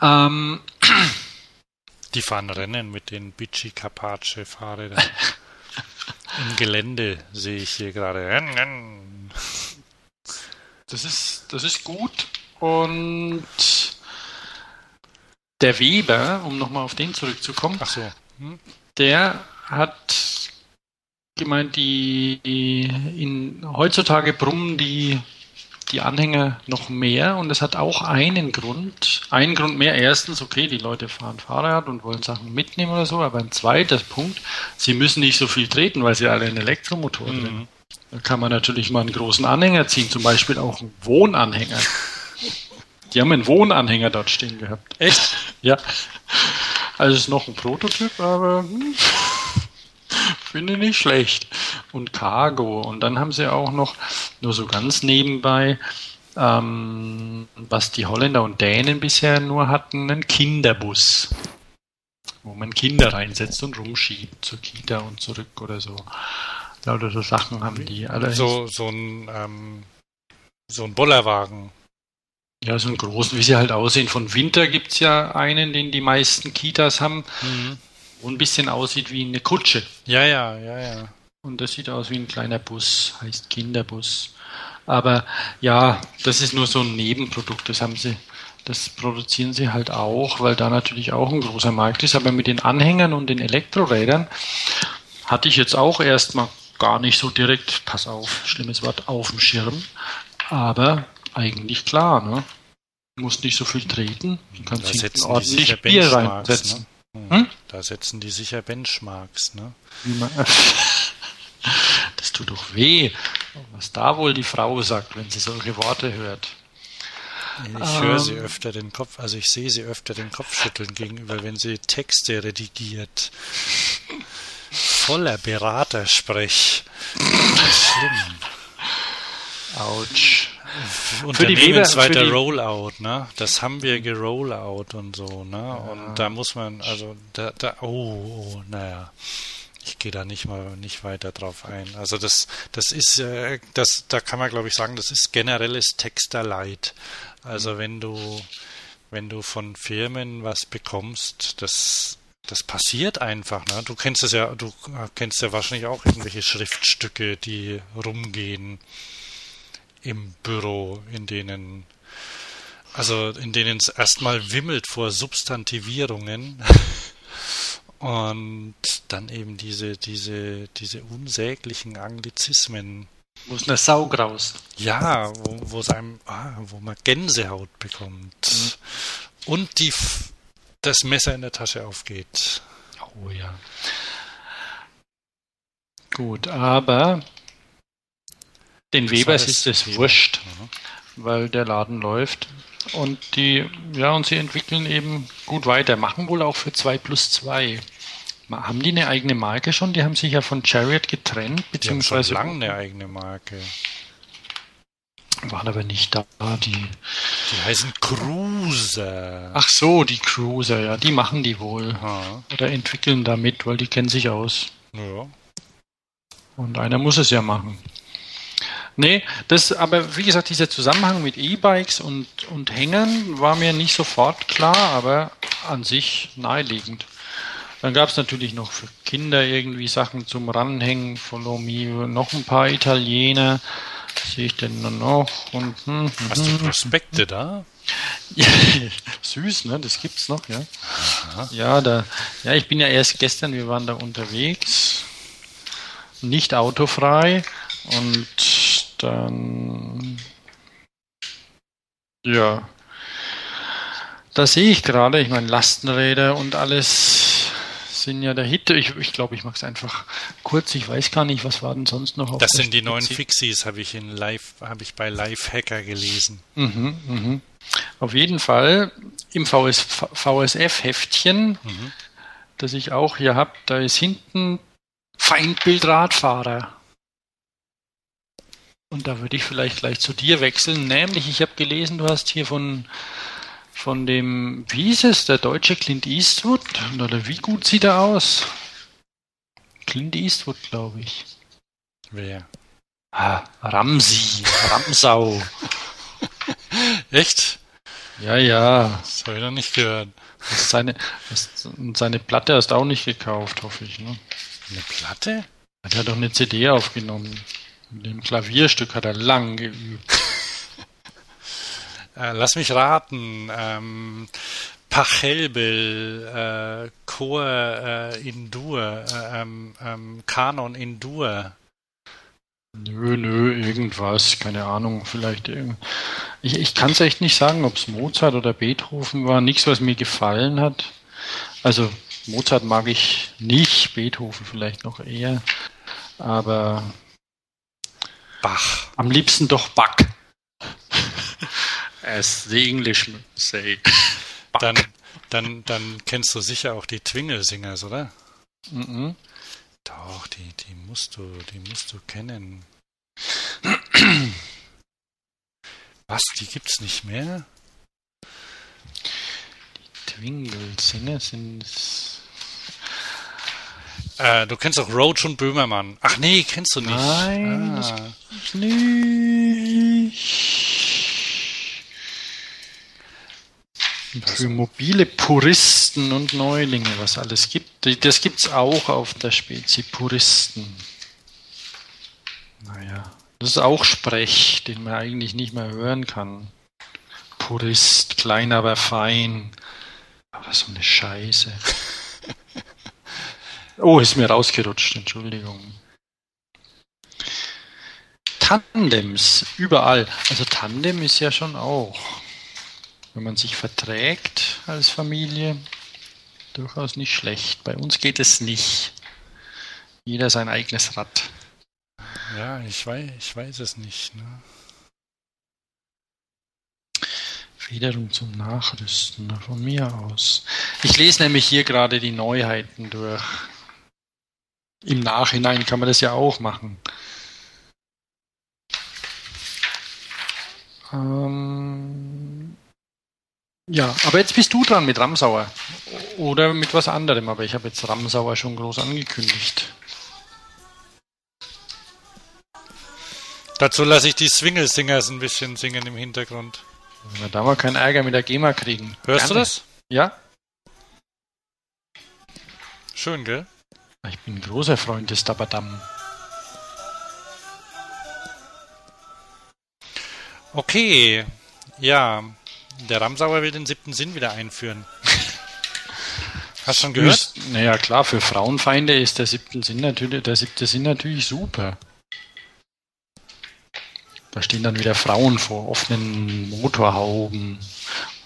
Ähm, die fahren Rennen mit den Bici Capace Fahrrädern. Im Gelände sehe ich hier gerade. Das ist, das ist gut. Und der Weber, um nochmal auf den zurückzukommen, Ach so. Hm? der hat gemeint, die, in, heutzutage brummen die, die Anhänger noch mehr und es hat auch einen Grund. Einen Grund mehr. Erstens, okay, die Leute fahren Fahrrad und wollen Sachen mitnehmen oder so, aber ein zweiter Punkt, sie müssen nicht so viel treten, weil sie alle einen Elektromotor mhm. drin Da kann man natürlich mal einen großen Anhänger ziehen, zum Beispiel auch einen Wohnanhänger. Die haben einen Wohnanhänger dort stehen gehabt. Echt? Ja. Also es ist noch ein Prototyp, aber hm, Finde ich nicht schlecht. Und Cargo. Und dann haben sie auch noch, nur so ganz nebenbei, ähm, was die Holländer und Dänen bisher nur hatten, einen Kinderbus. Wo man Kinder reinsetzt und rumschiebt zur Kita und zurück oder so. Lauter so Sachen haben die alle. So, so ein, ähm, so ein Bollerwagen. Ja, so einen großen, wie sie halt aussehen. Von Winter gibt es ja einen, den die meisten Kitas haben. Mhm. Wo ein bisschen aussieht wie eine Kutsche. Ja, ja, ja, ja. Und das sieht aus wie ein kleiner Bus, heißt Kinderbus. Aber ja, das ist nur so ein Nebenprodukt. Das haben sie, das produzieren sie halt auch, weil da natürlich auch ein großer Markt ist. Aber mit den Anhängern und den Elektrorädern hatte ich jetzt auch erstmal gar nicht so direkt, pass auf, schlimmes Wort, auf dem Schirm. Aber eigentlich klar, ne? Du musst nicht so viel treten. Du kannst Da die ordentlich Bier reinsetzen. ne? Hm? Da setzen die sicher Benchmarks, ne? Das tut doch weh. Was da wohl die Frau sagt, wenn sie solche Worte hört. Ich höre sie Ähm. öfter den Kopf, also ich sehe sie öfter den Kopf schütteln gegenüber, wenn sie Texte redigiert. Voller Beratersprech. Schlimm. Autsch. Für die Weber- die- Rollout, ne? Das haben wir gerollout und so, ne? Und da muss man, also da, da, oh, oh naja. Ich gehe da nicht mal nicht weiter drauf ein. Also das, das ist, äh, das, da kann man glaube ich sagen, das ist generelles Texterleid. Also wenn du, wenn du von Firmen was bekommst, das, das passiert einfach. Ne? Du kennst es ja, du kennst ja wahrscheinlich auch irgendwelche Schriftstücke, die rumgehen im Büro, in denen also in denen es erstmal wimmelt vor Substantivierungen und dann eben diese diese diese unsäglichen Anglizismen. Wo ist eine Sau graust? Ja, wo, wo es einem, ah, wo man Gänsehaut bekommt und die das Messer in der Tasche aufgeht. Oh ja. Gut, aber den Webers ist es wurscht, Mhm. weil der Laden läuft. Und die, ja, und sie entwickeln eben gut weiter, machen wohl auch für 2 plus 2. Haben die eine eigene Marke schon? Die haben sich ja von Chariot getrennt, Die haben schon beziehungsweise lange eine eigene Marke. waren aber nicht da. Die, Die heißen Cruiser. ach so, die Cruiser, ja, die machen die wohl. Aha. Oder entwickeln damit, weil die kennen sich aus. Ja. Und einer muss es ja machen. Nee, das, aber wie gesagt, dieser Zusammenhang mit E-Bikes und, und Hängern war mir nicht sofort klar, aber an sich naheliegend. Dann gab es natürlich noch für Kinder irgendwie Sachen zum Ranhängen, Follow Me, noch ein paar Italiener. Was sehe ich denn noch? Und, hm, Hast du Prospekte da? ja, süß, ne? Das gibt's noch, ja. Ja, da, ja, ich bin ja erst gestern, wir waren da unterwegs, nicht autofrei und dann, ja, da sehe ich gerade, ich meine, Lastenräder und alles sind ja der Hit. Ich, ich glaube, ich mache es einfach kurz. Ich weiß gar nicht, was war denn sonst noch auf Das sind die neuen Fixies, habe ich in Live, habe ich bei Lifehacker gelesen. Mhm, mhm. Auf jeden Fall im VS, VSF-Heftchen, Mhm. das ich auch hier habe, da ist hinten Feindbild Radfahrer. Und da würde ich vielleicht gleich zu dir wechseln. Nämlich, ich habe gelesen, du hast hier von, von dem, wie hieß es, der deutsche Clint Eastwood? Oder wie gut sieht er aus? Clint Eastwood, glaube ich. Wer? Ah, Ramsi, Ramsau. Echt? Ja, ja. Das habe ich noch nicht gehört. Seine, das, seine Platte hast du auch nicht gekauft, hoffe ich. Ne? Eine Platte? Hat er doch eine CD aufgenommen. Mit dem Klavierstück hat er lang geübt. Äh, lass mich raten. Ähm, Pachelbel, äh, Chor äh, in Dur, äh, ähm, ähm, Kanon in Dur. Nö, nö, irgendwas, keine Ahnung, vielleicht irgend. Ich, ich kann es echt nicht sagen, ob es Mozart oder Beethoven war. Nichts, was mir gefallen hat. Also Mozart mag ich nicht, Beethoven vielleicht noch eher. Aber Bach. am liebsten doch Bach. As the English say. Dann, dann, dann kennst du sicher auch die Twingle-Singers, oder? Mhm. Doch, die, die musst du, die musst du kennen. Was, die gibt's nicht mehr? Twingle-Singer sind Äh, du kennst auch Roach und Böhmermann. Ach nee, kennst du nicht. Nein, das- ah, nicht. Für mobile Puristen und Neulinge, was alles gibt. Das gibt es auch auf der Spezi Puristen. Naja, das ist auch Sprech, den man eigentlich nicht mehr hören kann. Purist, klein aber fein. Aber so eine Scheiße. Oh, ist mir rausgerutscht, Entschuldigung. Tandems, überall. Also Tandem ist ja schon auch, wenn man sich verträgt als Familie, durchaus nicht schlecht. Bei uns geht es nicht. Jeder sein eigenes Rad. Ja, ich weiß, ich weiß es nicht. Ne? Federung zum Nachrüsten von mir aus. Ich lese nämlich hier gerade die Neuheiten durch. Im Nachhinein kann man das ja auch machen. Ähm ja, aber jetzt bist du dran mit Ramsauer. Oder mit was anderem, aber ich habe jetzt Ramsauer schon groß angekündigt. Dazu lasse ich die Swingle Singers ein bisschen singen im Hintergrund. Na, da wir keinen Ärger mit der GEMA kriegen. Hörst Gerne. du das? Ja. Schön, gell? Ich bin ein großer Freund des Dabadam. Okay, ja, der Ramsauer will den siebten Sinn wieder einführen. Hast du schon gehört? Naja, klar, für Frauenfeinde ist der siebte Sinn natürlich, der siebte Sinn natürlich super. Da stehen dann wieder Frauen vor offenen Motorhauben.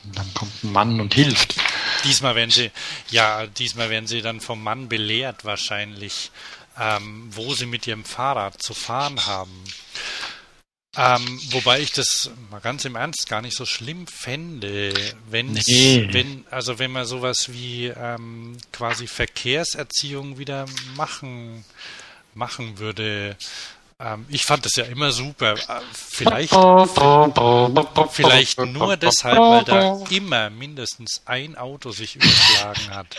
Und dann kommt ein Mann und hilft. Diesmal werden sie, ja, diesmal werden sie dann vom Mann belehrt wahrscheinlich, ähm, wo sie mit ihrem Fahrrad zu fahren haben. Ähm, wobei ich das mal ganz im Ernst gar nicht so schlimm fände, wenn, nee. wenn, also wenn man sowas wie ähm, quasi Verkehrserziehung wieder machen, machen würde. Ähm, ich fand das ja immer super. Äh, vielleicht, vielleicht nur deshalb, weil da immer mindestens ein Auto sich überschlagen hat.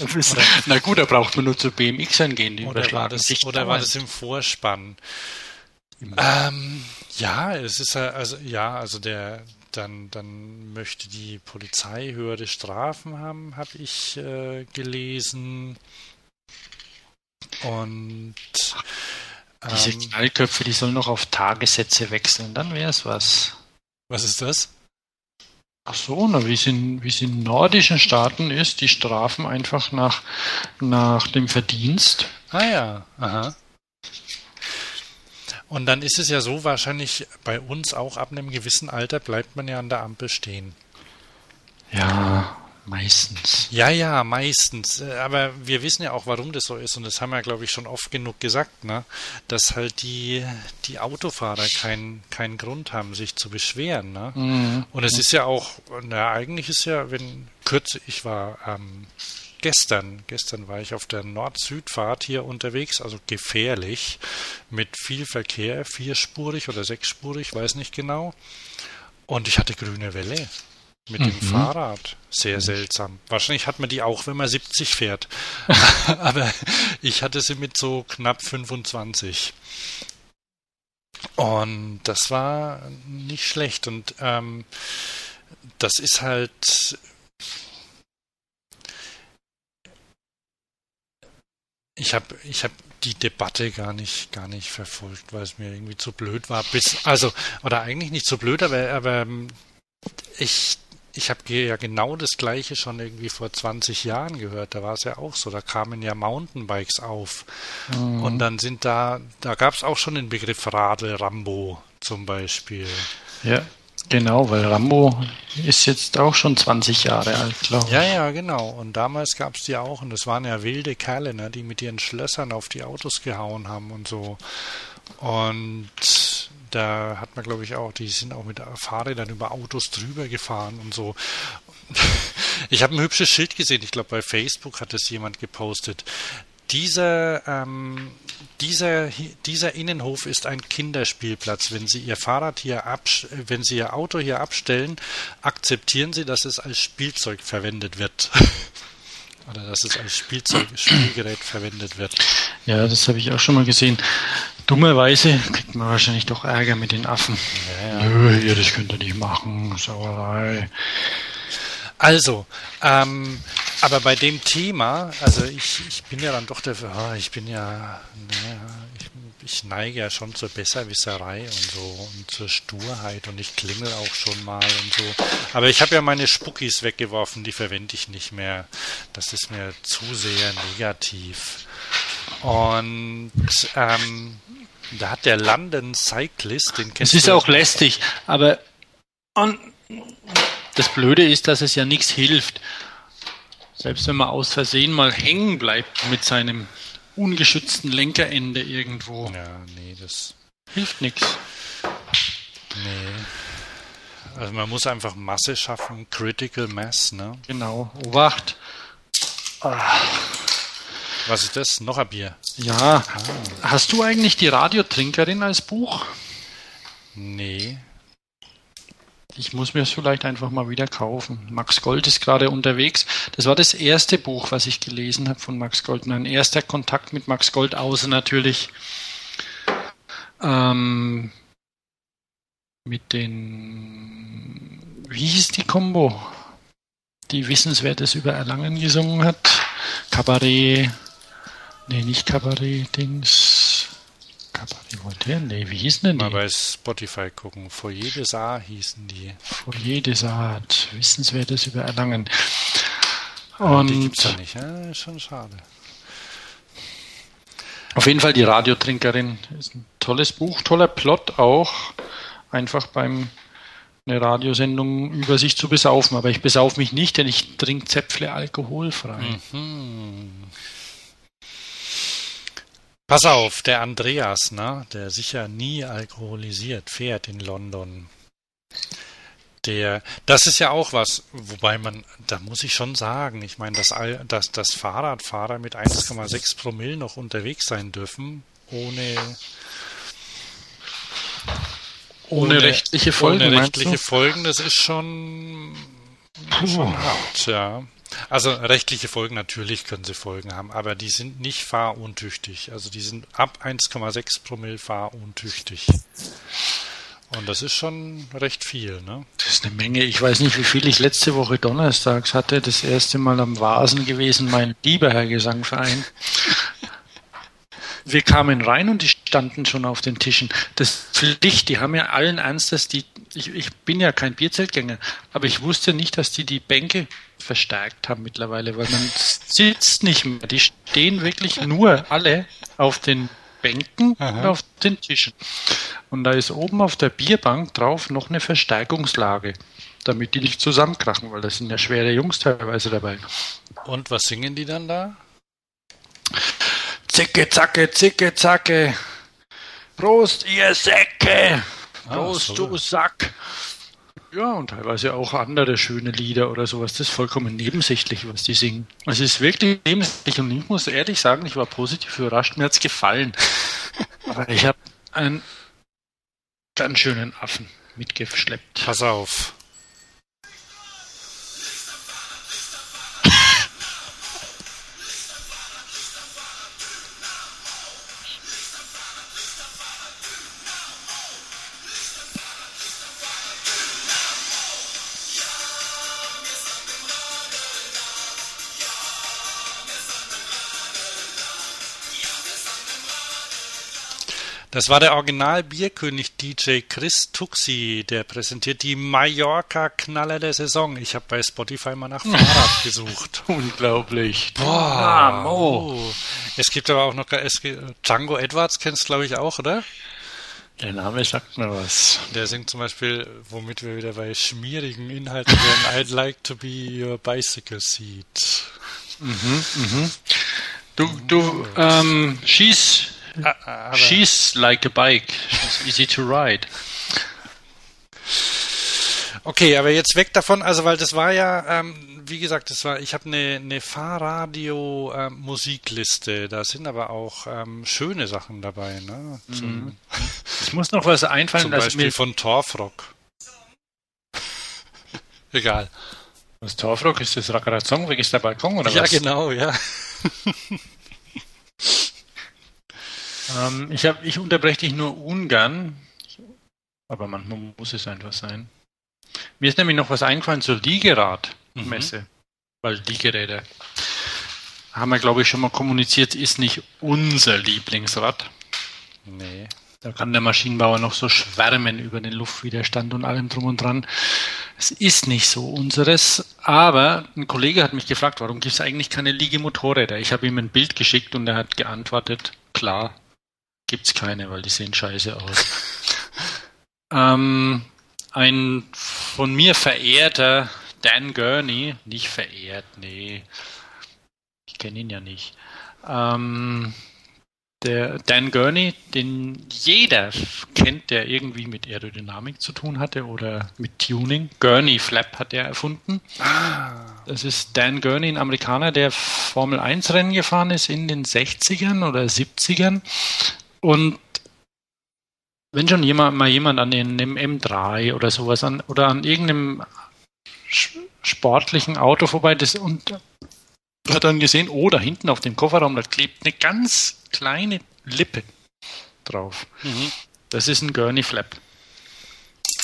Oder, Na gut, da braucht man nur zu BMX gehen, die oder überschlagen war das, sich. Oder war das im Vorspann? Ähm, ja, es ist ja, also ja, also der dann, dann möchte die Polizei höhere Strafen haben, habe ich äh, gelesen. Und ähm, diese Knallköpfe, die sollen noch auf Tagessätze wechseln, dann wäre es was. Was ist das? Ach so, na, wie es in, wie es in nordischen Staaten ist, die strafen einfach nach, nach dem Verdienst. Ah ja, aha. Und dann ist es ja so, wahrscheinlich bei uns auch ab einem gewissen Alter bleibt man ja an der Ampel stehen. Ja, meistens. Ja, ja, meistens. Äh, aber wir wissen ja auch, warum das so ist. Und das haben wir, glaube ich, schon oft genug gesagt, ne? dass halt die, die Autofahrer keinen keinen Grund haben, sich zu beschweren. Ne? Mhm. Und es ist ja auch, na, eigentlich ist ja, wenn kürze, ich war ähm, gestern, gestern war ich auf der Nord-Süd-Fahrt hier unterwegs, also gefährlich, mit viel Verkehr, vierspurig oder sechsspurig, weiß nicht genau. Und ich hatte grüne Welle mit mhm. dem Fahrrad. Sehr seltsam. Wahrscheinlich hat man die auch, wenn man 70 fährt. Aber ich hatte sie mit so knapp 25. Und das war nicht schlecht. Und ähm, das ist halt Ich habe ich hab die Debatte gar nicht, gar nicht verfolgt, weil es mir irgendwie zu blöd war. Bis, also, oder eigentlich nicht zu blöd, aber, aber ähm, ich, ich habe ja genau das Gleiche schon irgendwie vor 20 Jahren gehört. Da war es ja auch so. Da kamen ja Mountainbikes auf. Mhm. Und dann sind da, da gab es auch schon den Begriff Radl Rambo zum Beispiel. Ja. Genau, weil Rambo ist jetzt auch schon 20 Jahre alt, glaube ich. Ja, ja, genau. Und damals gab es die auch. Und das waren ja wilde Kerle, ne, die mit ihren Schlössern auf die Autos gehauen haben und so. Und da hat man, glaube ich, auch, die sind auch mit Fahrrädern über Autos drüber gefahren und so. Ich habe ein hübsches Schild gesehen, ich glaube bei Facebook hat es jemand gepostet. Dieser, ähm, dieser, dieser Innenhof ist ein Kinderspielplatz. Wenn Sie Ihr Fahrrad hier wenn Sie Ihr Auto hier abstellen, akzeptieren Sie, dass es als Spielzeug verwendet wird. Oder dass es als Spielzeug, Spielgerät verwendet wird. Ja, das habe ich auch schon mal gesehen. Dummerweise kriegt man wahrscheinlich doch Ärger mit den Affen. Ja, ja. Nö, das könnt ihr nicht machen, Sauerei. Also, ähm, aber bei dem Thema, also ich, ich bin ja dann doch dafür, oh, ich bin ja, naja, ich, ich neige ja schon zur Besserwisserei und so und zur Sturheit und ich klingel auch schon mal und so. Aber ich habe ja meine Spuckis weggeworfen, die verwende ich nicht mehr. Das ist mir zu sehr negativ. Und ähm, da hat der London Cyclist, den kennst. Es ist auch lästig, aber das Blöde ist, dass es ja nichts hilft. Selbst wenn man aus Versehen mal hängen bleibt mit seinem ungeschützten Lenkerende irgendwo. Ja, nee, das hilft nichts. Nee. Also man muss einfach Masse schaffen, Critical Mass, ne? Genau. Obacht. Ah. Was ist das? Noch ein Bier. Ja. Ah. Hast du eigentlich die Radiotrinkerin als Buch? Nee. Ich muss mir es vielleicht einfach mal wieder kaufen. Max Gold ist gerade unterwegs. Das war das erste Buch, was ich gelesen habe von Max Gold. Mein erster Kontakt mit Max Gold, außer natürlich ähm, mit den, wie hieß die Combo, die Wissenswertes über Erlangen gesungen hat? Kabarett, nee, nicht Kabarett-Dings. Cabaret Voltaire? Nee, wie hießen denn die? Mal bei Spotify gucken. Foyer des Arts hießen die. Foyer des Arts. Wissenswertes über Erlangen. Und die gibt's ja nicht, ja? Ist schon schade. Auf jeden Fall die Radiotrinkerin. Ist ein tolles Buch, toller Plot auch. Einfach beim eine Radiosendung über sich zu besaufen. Aber ich besauf mich nicht, denn ich trinke Zäpfle alkoholfrei. Mhm. Pass auf, der Andreas, ne, der sicher nie alkoholisiert fährt in London. Der, das ist ja auch was, wobei man, da muss ich schon sagen, ich meine, dass, dass, dass Fahrradfahrer mit 1,6 Promille noch unterwegs sein dürfen, ohne ohne, ohne rechtliche Folgen. Ohne rechtliche Folgen, das ist schon, schon hart, ja. Also rechtliche Folgen natürlich können sie Folgen haben, aber die sind nicht fahruntüchtig. Also die sind ab 1,6 Promille fahruntüchtig. Und das ist schon recht viel, ne? Das ist eine Menge. Ich weiß nicht, wie viel ich letzte Woche donnerstags hatte. Das erste Mal am Vasen gewesen, mein lieber Herr Gesangverein. Wir kamen rein und die standen schon auf den Tischen. Das Pflicht, die haben ja allen Ernstes, die, ich, ich bin ja kein Bierzeltgänger, aber ich wusste nicht, dass die die Bänke verstärkt haben mittlerweile, weil man sitzt nicht mehr. Die stehen wirklich nur alle auf den Bänken Aha. und auf den Tischen. Und da ist oben auf der Bierbank drauf noch eine Verstärkungslage, damit die nicht zusammenkrachen, weil das sind ja schwere Jungs teilweise dabei. Und was singen die dann da? Zicke, zacke, zicke, zacke. Prost, ihr Säcke. Ah, Prost, ah, du Sack. Ja, und teilweise auch andere schöne Lieder oder sowas. Das ist vollkommen nebensächlich, was die singen. Es ist wirklich nebensächlich und ich muss ehrlich sagen, ich war positiv überrascht. Mir hat es gefallen. Aber ich habe einen ganz schönen Affen mitgeschleppt. Pass auf. Das war der Original-Bierkönig DJ Chris Tuxi, der präsentiert die Mallorca-Knaller der Saison. Ich habe bei Spotify mal nach Fahrrad gesucht. Unglaublich. Boah, oh. Es gibt aber auch noch es gibt, Django Edwards, kennst du glaube ich auch, oder? Der Name sagt mir was. Der singt zum Beispiel, womit wir wieder bei schmierigen Inhalten werden, I'd like to be your bicycle seat. Mhm, mhm. Du, du ähm, schieß Ah, aber She's like a bike. She's easy to ride. Okay, aber jetzt weg davon, also weil das war ja, ähm, wie gesagt, das war, ich habe eine, eine Fahrradio-Musikliste, ähm, da sind aber auch ähm, schöne Sachen dabei. Ne? Zum, mhm. Ich muss noch was einfallen. Zum Beispiel von Torfrock. Egal. Was Torfrock ist das Rakarazong, ist der Balkon oder ja, was? Ja, genau, ja. Ähm, ich, hab, ich unterbreche dich nur ungern, aber manchmal muss es einfach sein. Mir ist nämlich noch was eingefallen zur Liegerad. Messe. Mhm. Weil die Geräte, haben wir glaube ich schon mal kommuniziert, ist nicht unser Lieblingsrad. Nee. Da kann der Maschinenbauer noch so schwärmen über den Luftwiderstand und allem drum und dran. Es ist nicht so unseres, aber ein Kollege hat mich gefragt, warum gibt es eigentlich keine Liegemotorräder? Ich habe ihm ein Bild geschickt und er hat geantwortet, klar, gibt es keine, weil die sehen scheiße aus. ähm, ein von mir verehrter Dan Gurney, nicht verehrt, nee, ich kenne ihn ja nicht. Ähm, der Dan Gurney, den jeder kennt, der irgendwie mit Aerodynamik zu tun hatte oder mit Tuning. Gurney Flap hat er erfunden. Ah. Das ist Dan Gurney, ein Amerikaner, der Formel 1 Rennen gefahren ist in den 60ern oder 70ern. Und wenn schon jemand, mal jemand an einem M3 oder sowas an, oder an irgendeinem sportlichen Auto vorbei, das und hat dann gesehen, oh, da hinten auf dem Kofferraum, da klebt eine ganz kleine Lippe drauf. Mhm. Das ist ein Gurney Flap.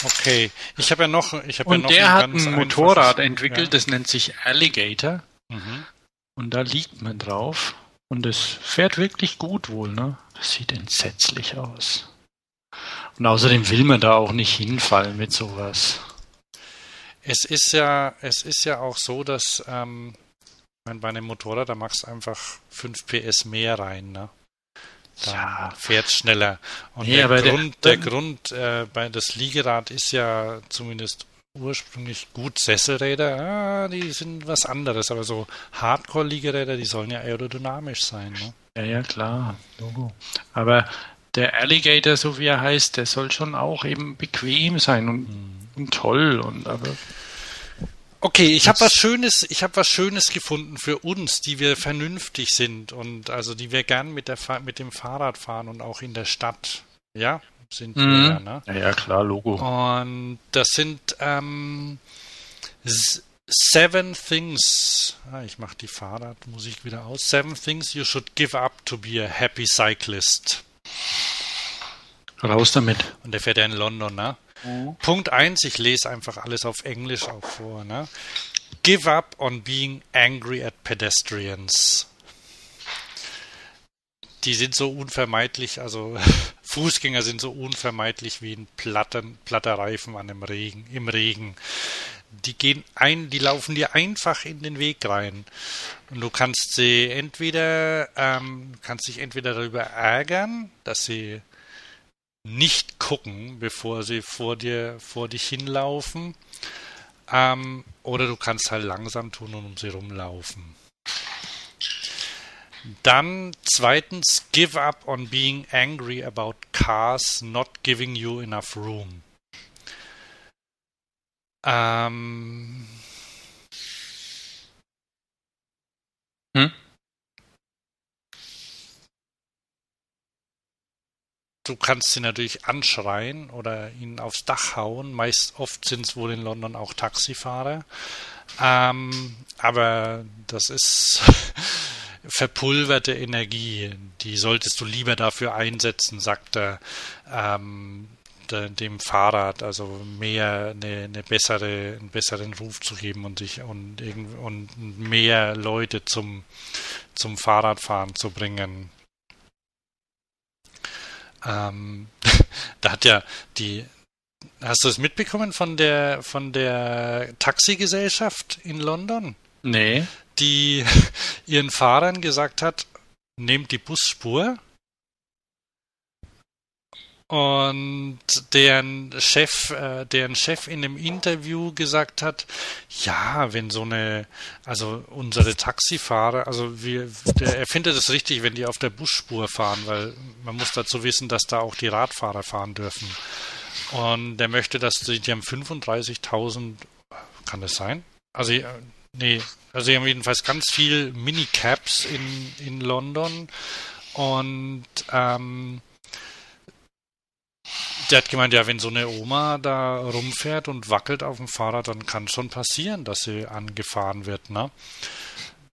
Okay, ich habe ja noch, ich habe ja noch der ein hat ein Motorrad entwickelt, ja. das nennt sich Alligator. Mhm. Und da liegt man drauf und es fährt wirklich gut wohl, ne? Das sieht entsetzlich aus. Und außerdem will man da auch nicht hinfallen mit sowas. Es ist ja, es ist ja auch so, dass ähm, bei einem Motorrad, da machst du einfach 5 PS mehr rein, ne? Da ja. fährt schneller. Und nee, der, Grund, der, der Grund äh, bei das Liegerad ist ja zumindest ursprünglich gut Sesselräder, ah, die sind was anderes, aber so Hardcore-Liegeräder, die sollen ja aerodynamisch sein. Ne? Ja, ja, klar, Logo. Aber der Alligator, so wie er heißt, der soll schon auch eben bequem sein und, hm. und toll und aber Okay, ich habe was Schönes, ich habe was Schönes gefunden für uns, die wir vernünftig sind und also die wir gern mit der mit dem Fahrrad fahren und auch in der Stadt. Ja, sind wir mhm. ja, ne? Ja, ja, klar, Logo. Und das sind ähm, Seven Things. Ah, ich mache die Fahrradmusik wieder aus. Seven Things you should give up to be a happy cyclist. Raus damit. Und der fährt ja in London, ne? Mhm. Punkt 1, ich lese einfach alles auf Englisch auch vor. Ne? Give up on being angry at pedestrians. Die sind so unvermeidlich, also Fußgänger sind so unvermeidlich wie ein Platten, platter Reifen an einem Regen, im Regen. Die gehen ein, die laufen dir einfach in den Weg rein. Und du kannst sie entweder, ähm, kannst dich entweder darüber ärgern, dass sie nicht gucken, bevor sie vor dir, vor dich hinlaufen. Ähm, oder du kannst halt langsam tun und um sie rumlaufen. Dann zweitens, give up on being angry about cars not giving you enough room. Ähm, hm? du kannst sie natürlich anschreien oder ihn aufs Dach hauen. Meist oft sind es wohl in London auch Taxifahrer. Ähm, aber das ist verpulverte Energie. Die solltest du lieber dafür einsetzen, sagt er. Ähm, dem Fahrrad, also mehr eine, eine, bessere, einen besseren Ruf zu geben und sich und, und mehr Leute zum, zum Fahrradfahren zu bringen. Ähm, da hat ja die, hast du es mitbekommen von der, von der Taxigesellschaft in London? Nee. Die ihren Fahrern gesagt hat, nehmt die Busspur und deren Chef, äh, deren Chef in einem Interview gesagt hat, ja, wenn so eine, also unsere Taxifahrer, also wir, der, er findet es richtig, wenn die auf der Busspur fahren, weil man muss dazu wissen, dass da auch die Radfahrer fahren dürfen. Und der möchte, dass die, die haben 35.000, kann das sein? Also, nee, also die haben jedenfalls ganz viel Minicaps in, in London und, ähm, der hat gemeint, ja, wenn so eine Oma da rumfährt und wackelt auf dem Fahrrad, dann kann schon passieren, dass sie angefahren wird, ne?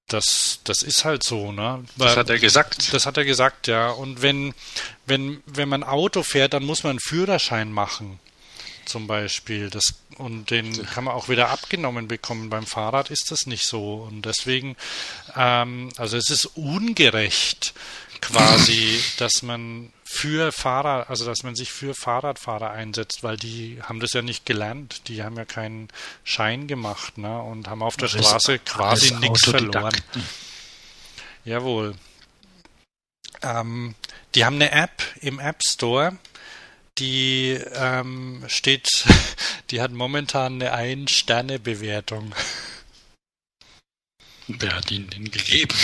Das, das ist halt so, ne? Das hat er gesagt. Das hat er gesagt, ja. Und wenn, wenn, wenn man Auto fährt, dann muss man einen Führerschein machen. zum Beispiel. Das, und den kann man auch wieder abgenommen bekommen. Beim Fahrrad ist das nicht so. Und deswegen, ähm, also es ist ungerecht quasi, dass man für Fahrer, also dass man sich für Fahrradfahrer einsetzt, weil die haben das ja nicht gelernt, die haben ja keinen Schein gemacht, ne? Und haben auf der Straße quasi nichts verloren. Jawohl. Ähm, die haben eine App im App Store, die ähm, steht, die hat momentan eine Ein-Sterne-Bewertung. Wer hat ihnen den gegeben?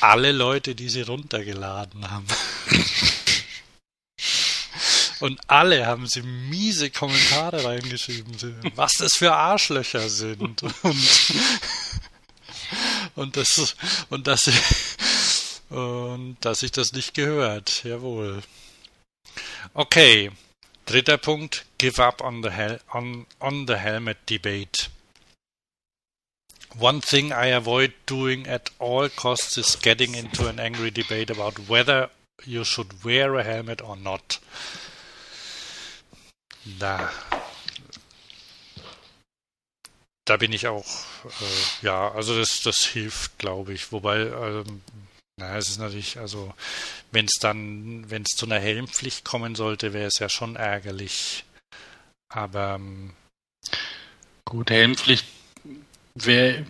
Alle Leute, die sie runtergeladen haben. Und alle haben sie miese Kommentare reingeschrieben, was das für Arschlöcher sind. Und, und das und dass und dass ich das nicht gehört. Jawohl. Okay. Dritter Punkt. Give up on the, hel on, on the helmet debate. One thing I avoid doing at all costs is getting into an angry debate about whether you should wear a helmet or not. Da, da bin ich auch, äh, ja, also das, das hilft, glaube ich. Wobei, ähm, na, es ist natürlich, also wenn es dann, wenn es zu einer Helmpflicht kommen sollte, wäre es ja schon ärgerlich. Aber ähm, gut, Helmpflicht wär,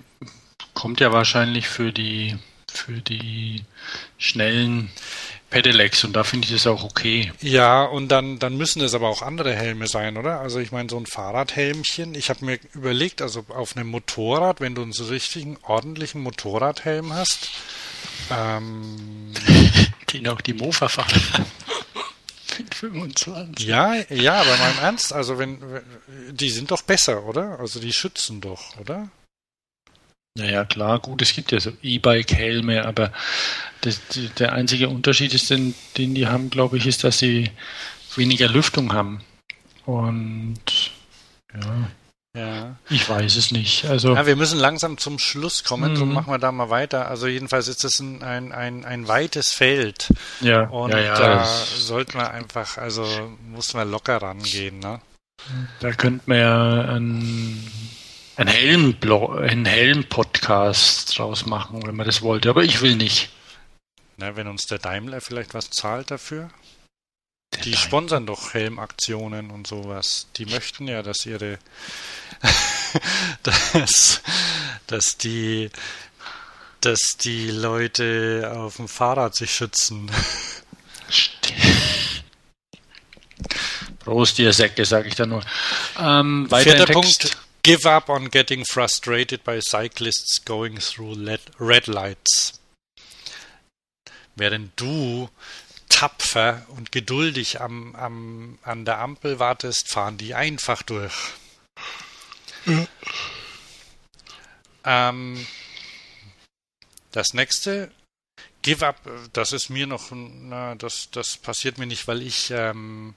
kommt ja wahrscheinlich für die für die schnellen Pedelecs und da finde ich es auch okay. Ja, und dann, dann müssen es aber auch andere Helme sein, oder? Also ich meine, so ein Fahrradhelmchen, ich habe mir überlegt, also auf einem Motorrad, wenn du einen so richtigen, ordentlichen Motorradhelm hast, ähm, Den auch die Mofa-Fahrer 25. Ja, ja, aber im Ernst, also wenn, die sind doch besser, oder? Also die schützen doch, oder? Naja, klar, gut, es gibt ja so E-Bike-Helme, aber das, der einzige Unterschied ist, den, den die haben, glaube ich, ist, dass sie weniger Lüftung haben. Und ja. Ja. Ich weiß es nicht. Also ja, wir müssen langsam zum Schluss kommen, mhm. machen wir da mal weiter. Also jedenfalls ist es ein, ein, ein, ein weites Feld. Ja. Und ja, ja, da sollten wir einfach, also muss man locker rangehen, ne? Da könnte man ja ein, ein Helm, ein Helm-Podcast draus machen, wenn man das wollte, aber ich will nicht. Na, wenn uns der Daimler vielleicht was zahlt dafür? Der die Daimler. sponsern doch Helmaktionen und sowas. Die möchten ja, dass ihre dass, dass die dass die Leute auf dem Fahrrad sich schützen. Prost, ihr Säcke, sage ich da nur. Ähm, Vierter Punkt. Give up on getting frustrated by cyclists going through red lights. Während du tapfer und geduldig am, am, an der Ampel wartest, fahren die einfach durch. Ähm, das nächste, Give up, das ist mir noch, na, das, das passiert mir nicht, weil ich, ähm,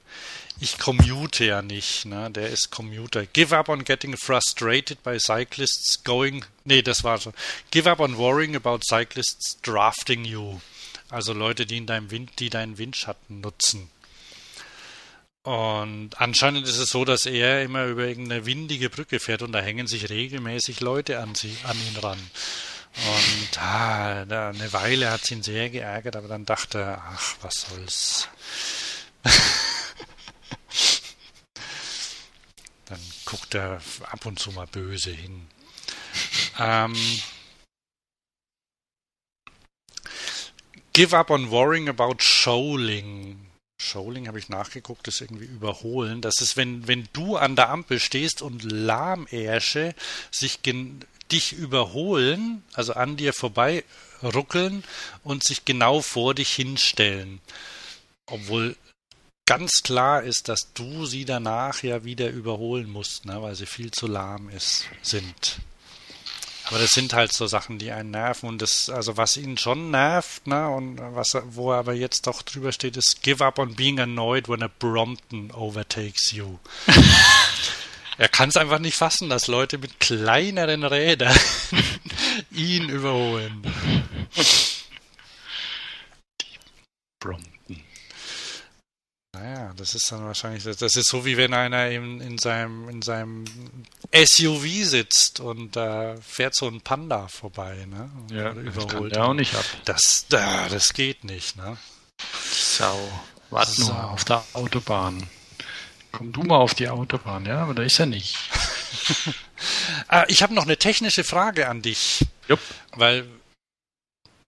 ich commute ja nicht, ne? Der ist Commuter. Give up on getting frustrated by cyclists going, nee, das war so. Give up on worrying about cyclists drafting you. Also Leute, die in deinem Wind, die deinen Windschatten nutzen. Und anscheinend ist es so, dass er immer über irgendeine windige Brücke fährt und da hängen sich regelmäßig Leute an, sie, an ihn ran. Und ah, eine Weile hat es ihn sehr geärgert, aber dann dachte er, ach, was soll's. dann guckt er ab und zu mal böse hin. Ähm, give up on worrying about shoaling. Shoaling habe ich nachgeguckt, ist irgendwie überholen. Das ist, wenn, wenn du an der Ampel stehst und Lahmärsche sich dich überholen, also an dir vorbei ruckeln und sich genau vor dich hinstellen. Obwohl ganz klar ist, dass du sie danach ja wieder überholen musst, ne, weil sie viel zu lahm ist, sind. Aber das sind halt so Sachen, die einen nerven und das, also was ihn schon nervt, ne, und was wo er aber jetzt doch drüber steht, ist Give up on being annoyed when a Brompton overtakes you. er kann es einfach nicht fassen, dass Leute mit kleineren Rädern ihn überholen. Brompton. Naja, das ist dann wahrscheinlich, das ist so wie wenn einer in, in seinem, in seinem SUV sitzt und da äh, fährt so ein Panda vorbei, ne? Ja, überholt. Ja, auch nicht ab. Das, da, das geht nicht, ne? Sau. Warte so. nur auf der Autobahn. Komm du mal auf die Autobahn, ja, aber da ist er nicht. ah, ich habe noch eine technische Frage an dich. Jupp. Weil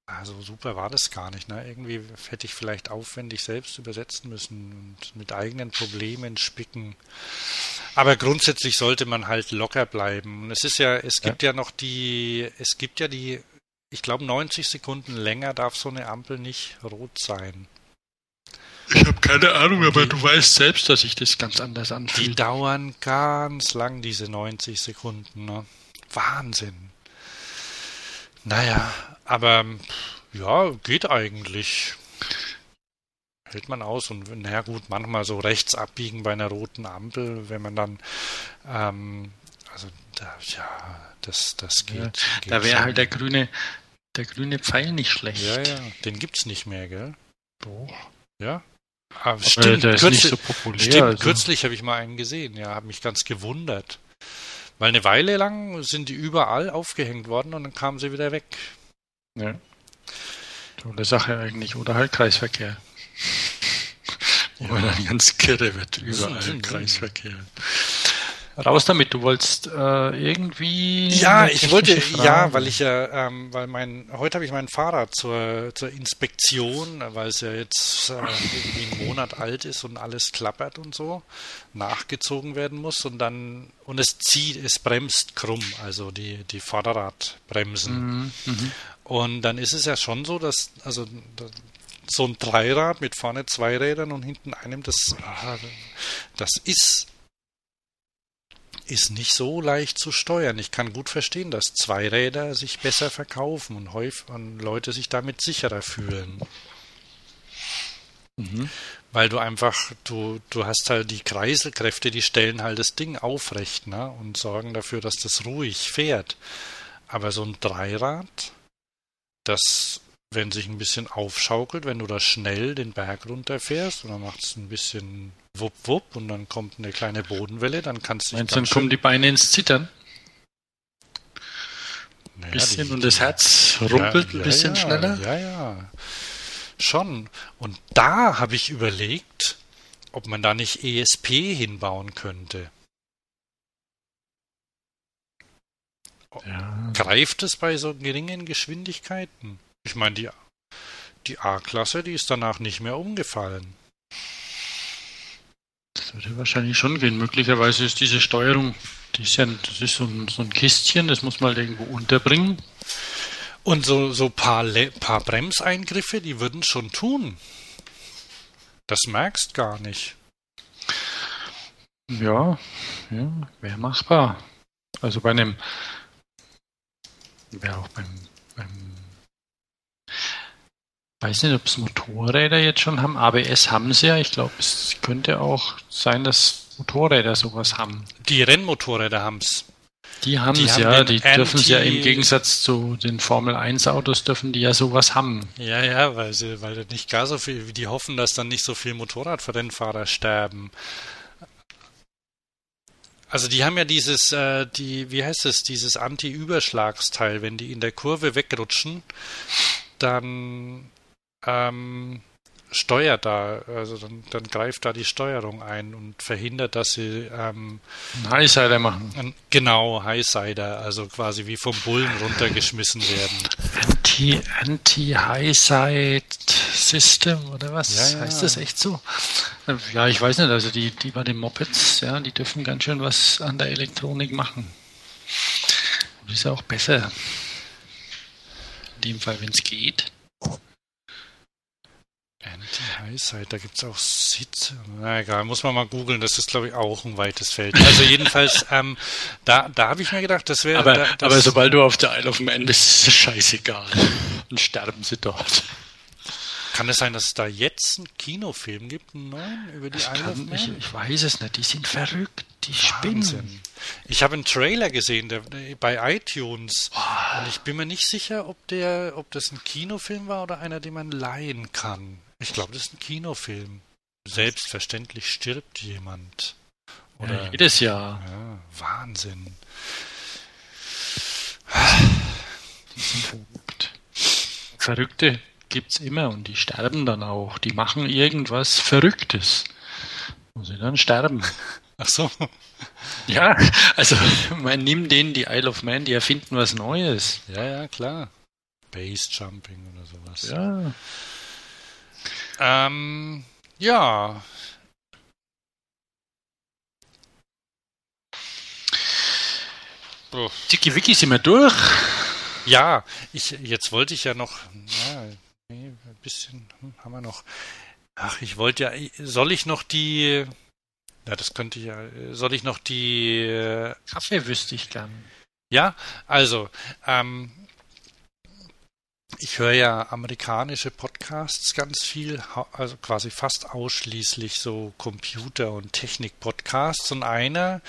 also super war das gar nicht. Ne? Irgendwie hätte ich vielleicht aufwendig selbst übersetzen müssen und mit eigenen Problemen spicken. Aber grundsätzlich sollte man halt locker bleiben. Und es ist ja, es gibt ja, ja noch die, es gibt ja die, ich glaube 90 Sekunden länger darf so eine Ampel nicht rot sein. Ich habe keine Ahnung, aber die, du weißt selbst, dass ich das ganz anders anfühle. Die dauern ganz lang, diese 90 Sekunden. Ne? Wahnsinn. Naja, aber ja, geht eigentlich. Hält man aus und naja gut, manchmal so rechts abbiegen bei einer roten Ampel, wenn man dann ähm, also da, ja, das, das geht. Ja, geht da wäre halt der grüne, der grüne Pfeil nicht schlecht. Ja, ja, den gibt's nicht mehr, gell? Doch. Ja. Aber, Aber stimmt, der ist kürzlich, nicht so populär. Stimmt, also. kürzlich habe ich mal einen gesehen, ja, habe mich ganz gewundert. Weil eine Weile lang sind die überall aufgehängt worden und dann kamen sie wieder weg. Ja. Tolle Sache eigentlich. Oder halt Kreisverkehr. Wo man dann ganz kirre wird, überall Kreisverkehr. Raus damit, du wolltest äh, irgendwie. Ja, ich wollte, Frage. ja, weil ich ja, ähm, weil mein, heute habe ich mein Fahrrad zur, zur Inspektion, weil es ja jetzt äh, irgendwie einen Monat alt ist und alles klappert und so, nachgezogen werden muss und dann, und es zieht, es bremst krumm, also die, die Vorderradbremsen. Mhm, mhm. Und dann ist es ja schon so, dass, also, so ein Dreirad mit vorne zwei Rädern und hinten einem, das, ah, das ist ist nicht so leicht zu steuern. Ich kann gut verstehen, dass Zweiräder sich besser verkaufen und, häufig, und Leute sich damit sicherer fühlen. Mhm. Weil du einfach, du, du hast halt die Kreiselkräfte, die stellen halt das Ding aufrecht ne, und sorgen dafür, dass das ruhig fährt. Aber so ein Dreirad, das wenn sich ein bisschen aufschaukelt, wenn du da schnell den Berg runterfährst und dann macht es ein bisschen wupp wupp und dann kommt eine kleine Bodenwelle, dann kannst du Meinst du, dann kommen die Beine ins Zittern? Naja, bisschen die, und das Herz rumpelt ja, ein bisschen ja, schneller? Ja, ja. Schon. Und da habe ich überlegt, ob man da nicht ESP hinbauen könnte. Ja. Greift es bei so geringen Geschwindigkeiten? Ich meine, die, die A-Klasse, die ist danach nicht mehr umgefallen. Das würde wahrscheinlich schon gehen. Möglicherweise ist diese Steuerung, die ist ja das ist so ein, so ein Kistchen, das muss man halt irgendwo unterbringen. Und so ein so paar, paar Bremseingriffe, die würden schon tun. Das merkst gar nicht. Ja, ja wäre machbar. Also bei einem, wäre auch beim, beim weiß nicht, ob es Motorräder jetzt schon haben. ABS haben sie ja. Ich glaube, es könnte auch sein, dass Motorräder sowas haben. Die Rennmotorräder haben es. Die haben es ja, die dürfen es ja im Gegensatz zu den Formel 1 Autos dürfen die ja sowas haben. Ja, ja, weil sie, weil nicht gar so viel, die hoffen, dass dann nicht so viele Motorradrennfahrer sterben. Also die haben ja dieses, äh, die, wie heißt es, dieses Anti-Überschlagsteil, wenn die in der Kurve wegrutschen, dann ähm, steuert da, also dann, dann, greift da die Steuerung ein und verhindert, dass sie ähm, Highsider machen. Genau, Highsider, also quasi wie vom Bullen runtergeschmissen werden. Anti, Anti-Highside System oder was? Ja, ja. Heißt das echt so? Ja, ich weiß nicht, also die, die bei den Mopeds, ja, die dürfen ganz schön was an der Elektronik machen. Das ist ja auch besser. In dem Fall, wenn es geht. Anti-Highside, da gibt es auch Sitz. Na egal, muss man mal googeln, das ist glaube ich auch ein weites Feld. Also jedenfalls, ähm, da, da habe ich mir gedacht, das wäre. Aber, da, aber sobald du auf der Isle of Man bist, ist es scheißegal. Und sterben sie dort. Kann es sein, dass es da jetzt einen Kinofilm gibt, einen neuen, über die Isle of Man? Ich, ich, weiß es nicht, die sind verrückt, die Wahnsinn. spinnen. Ich habe einen Trailer gesehen der, bei iTunes oh. und ich bin mir nicht sicher, ob der, ob das ein Kinofilm war oder einer, den man leihen kann. Ich glaube, das ist ein Kinofilm. selbstverständlich stirbt jemand. Oder, ja, jedes Jahr. Ja, Wahnsinn. Die sind verrückt. Verrückte gibt's immer und die sterben dann auch. Die machen irgendwas Verrücktes. Und sie dann sterben. Ach so. Ja, also man nimmt denen die Isle of Man, die erfinden was Neues. Ja, ja, klar. Base Jumping oder sowas. Ja. Ähm, ja. Oh. Tiki Wiki sind wir durch. Ja, ich, jetzt wollte ich ja noch, ja, nee, ein bisschen hm, haben wir noch. Ach, ich wollte ja, soll ich noch die, ja, das könnte ich ja, soll ich noch die, äh, Kaffee wüsste ich gern. ja, also, ähm, ich höre ja amerikanische Podcasts ganz viel, also quasi fast ausschließlich so Computer- und Technik-Podcasts. Und einer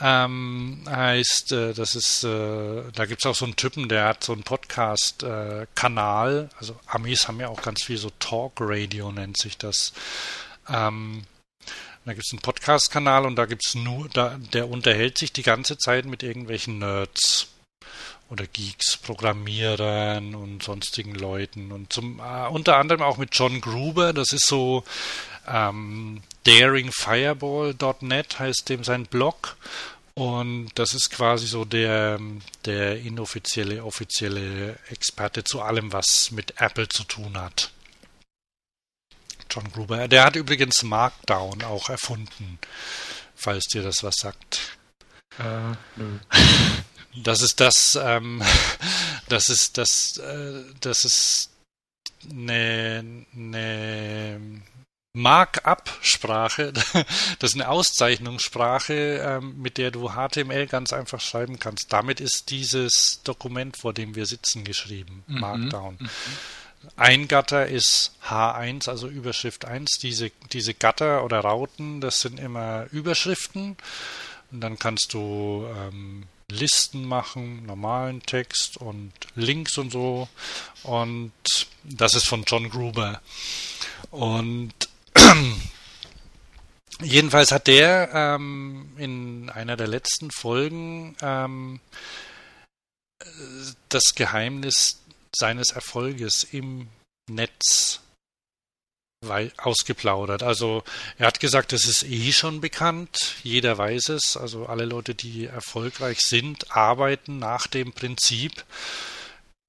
ähm, heißt, äh, das ist, äh, da gibt's auch so einen Typen, der hat so einen Podcast-Kanal. also Amis haben ja auch ganz viel so Talk-Radio nennt sich das. Ähm, da gibt's einen Podcast-Kanal und da gibt's nur, da, der unterhält sich die ganze Zeit mit irgendwelchen Nerds oder Geeks, Programmierern und sonstigen Leuten und zum äh, unter anderem auch mit John Gruber, das ist so ähm, daringfireball.net heißt dem sein Blog und das ist quasi so der der inoffizielle offizielle Experte zu allem was mit Apple zu tun hat. John Gruber, der hat übrigens Markdown auch erfunden, falls dir das was sagt. Äh, nö. Das ist das, ähm, das ist das, äh, das ist eine, eine Markup-Sprache, das ist eine Auszeichnungssprache, ähm, mit der du HTML ganz einfach schreiben kannst. Damit ist dieses Dokument, vor dem wir sitzen, geschrieben. Mhm. Markdown. Ein Gatter ist H1, also Überschrift 1. Diese, diese Gatter oder Rauten, das sind immer Überschriften. Und dann kannst du ähm, Listen machen, normalen Text und Links und so. Und das ist von John Gruber. Und jedenfalls hat der ähm, in einer der letzten Folgen ähm, äh, das Geheimnis seines Erfolges im Netz ausgeplaudert. Also er hat gesagt, es ist eh schon bekannt, jeder weiß es, also alle Leute, die erfolgreich sind, arbeiten nach dem Prinzip.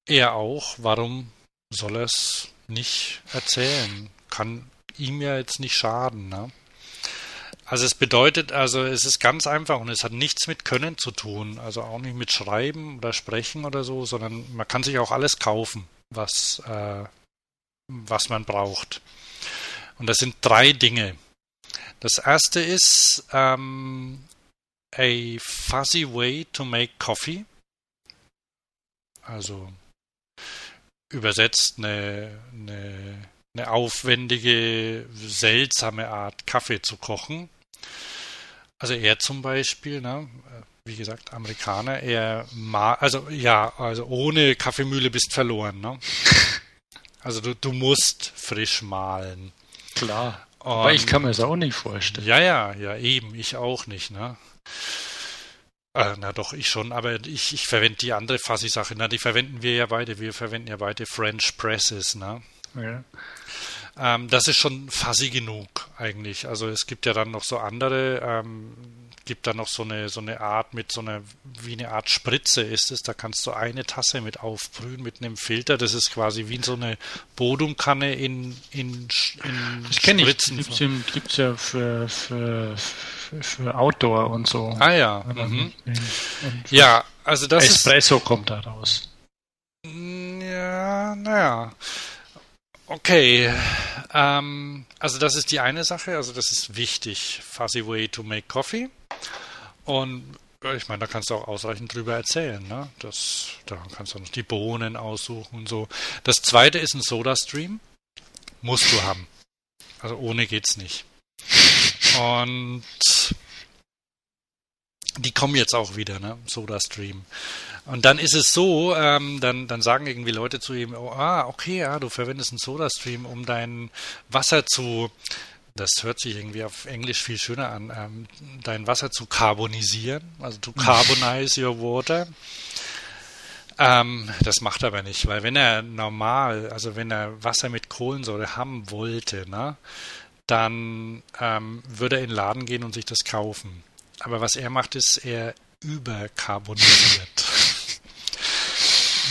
Er auch, warum soll er es nicht erzählen? Kann ihm ja jetzt nicht schaden, ne? Also es bedeutet, also es ist ganz einfach und es hat nichts mit Können zu tun, also auch nicht mit Schreiben oder Sprechen oder so, sondern man kann sich auch alles kaufen, was, äh, was man braucht. Und das sind drei Dinge. Das erste ist ähm, a fuzzy way to make coffee. Also übersetzt eine, eine, eine aufwendige, seltsame Art Kaffee zu kochen. Also er zum Beispiel, ne, wie gesagt, Amerikaner, er ma also ja, also ohne Kaffeemühle bist verloren, ne? Also du, du musst frisch mahlen. Klar. Aber ich kann mir das auch nicht vorstellen. ja, ja, ja, eben, ich auch nicht, ne? Äh, na doch, ich schon, aber ich, ich verwende die andere Fassi-Sache, na, die verwenden wir ja beide, wir verwenden ja beide French Presses, ne? Ja. Ähm, das ist schon fuzzy genug eigentlich. Also es gibt ja dann noch so andere, ähm, gibt dann noch so eine so eine Art mit so einer wie eine Art Spritze ist es. Da kannst du eine Tasse mit aufbrühen mit einem Filter. Das ist quasi wie so eine Bodumkanne in in, in Das kenne ich. Spritzen. Gibt's, im, gibt's ja für, für, für, Outdoor und so. Ah ja. Mhm. Ja, also das ist Espresso kommt da raus. Ja, naja. Okay. Ähm, also das ist die eine Sache, also das ist wichtig. Fuzzy way to make coffee. Und ich meine, da kannst du auch ausreichend drüber erzählen, ne? Das, da kannst du noch die Bohnen aussuchen und so. Das zweite ist ein Soda-Stream. Musst du haben. Also ohne geht's nicht. Und die kommen jetzt auch wieder, ne? Soda-Stream. Und dann ist es so, ähm, dann, dann sagen irgendwie Leute zu ihm, oh, ah, okay, ja, du verwendest einen Soda-Stream, um dein Wasser zu, das hört sich irgendwie auf Englisch viel schöner an, ähm, dein Wasser zu carbonisieren, also to carbonize your water. Ähm, das macht er aber nicht, weil wenn er normal, also wenn er Wasser mit Kohlensäure haben wollte, ne, dann ähm, würde er in den Laden gehen und sich das kaufen. Aber was er macht, ist, er überkarbonisiert.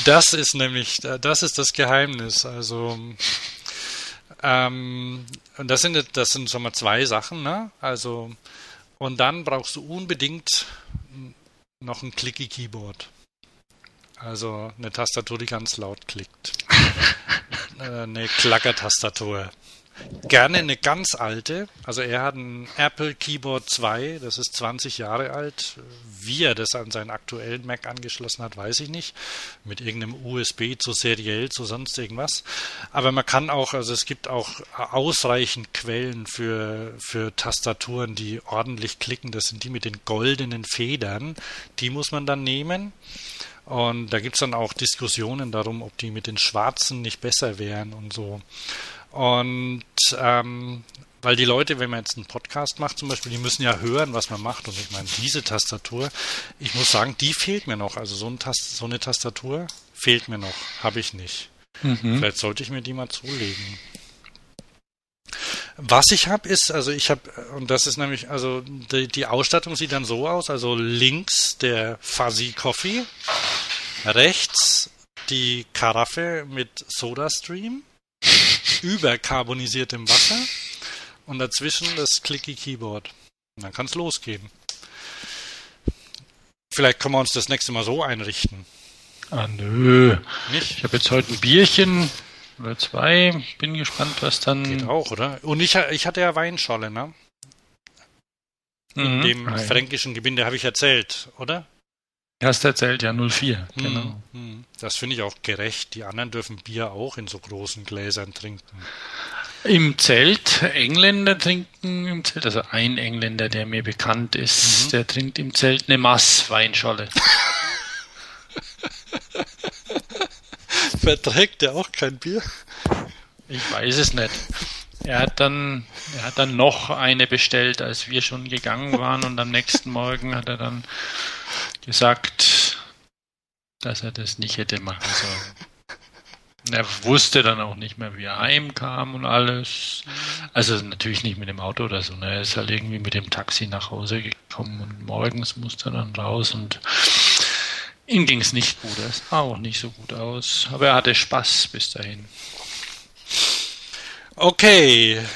das ist nämlich, das ist das Geheimnis. Also ähm, und das sind das sind schon mal zwei Sachen, ne? Also und dann brauchst du unbedingt noch ein Clicky Keyboard. Also eine Tastatur, die ganz laut klickt. Äh, eine Klackertastatur. Gerne eine ganz alte. Also er hat ein Apple Keyboard 2, das ist 20 Jahre alt. Wie er das an seinen aktuellen Mac angeschlossen hat, weiß ich nicht. Mit irgendeinem USB zu seriell, zu sonst irgendwas. Aber man kann auch, also es gibt auch ausreichend Quellen für, für Tastaturen, die ordentlich klicken. Das sind die mit den goldenen Federn. Die muss man dann nehmen. Und da gibt es dann auch Diskussionen darum, ob die mit den schwarzen nicht besser wären und so. Und ähm, weil die Leute, wenn man jetzt einen Podcast macht zum Beispiel, die müssen ja hören, was man macht. Und ich meine, diese Tastatur, ich muss sagen, die fehlt mir noch. Also so, ein Tast so eine Tastatur fehlt mir noch, habe ich nicht. Mhm. Vielleicht sollte ich mir die mal zulegen. Was ich habe, ist, also ich habe, und das ist nämlich, also die, die, Ausstattung sieht dann so aus, also links der Fuzzy Coffee, rechts die Karaffe mit SodaStream, überkarbonisiertem Wasser und dazwischen das Clicky Keyboard. Und dann kann es losgehen. Vielleicht können wir uns das nächste Mal so einrichten. Ah, nö. Nicht? Ich habe jetzt heute ein Bierchen oder zwei. Bin gespannt, was dann. Geht auch, oder? Und ich, ich hatte ja Weinscholle, ne? Mhm. Dem Nein. fränkischen Gebinde habe ich erzählt, oder? Hast erzählt, ja, 04, mhm. genau. Mhm. Das finde ich auch gerecht. Die anderen dürfen Bier auch in so großen Gläsern trinken. Im Zelt, Engländer trinken im Zelt, also ein Engländer, der mir bekannt ist, mhm. der trinkt im Zelt eine Mass-Weinscholle. Verträgt der auch kein Bier? Ich weiß es nicht. Er hat dann, er hat dann noch eine bestellt, als wir schon gegangen waren und am nächsten Morgen hat er dann gesagt, dass er das nicht hätte machen sollen. Er wusste dann auch nicht mehr, wie er heimkam und alles. Also natürlich nicht mit dem Auto oder so. Ne? Er ist halt irgendwie mit dem Taxi nach Hause gekommen und morgens musste er dann raus und ihm ging es nicht gut. Er sah auch nicht so gut aus. Aber er hatte Spaß bis dahin. Okay.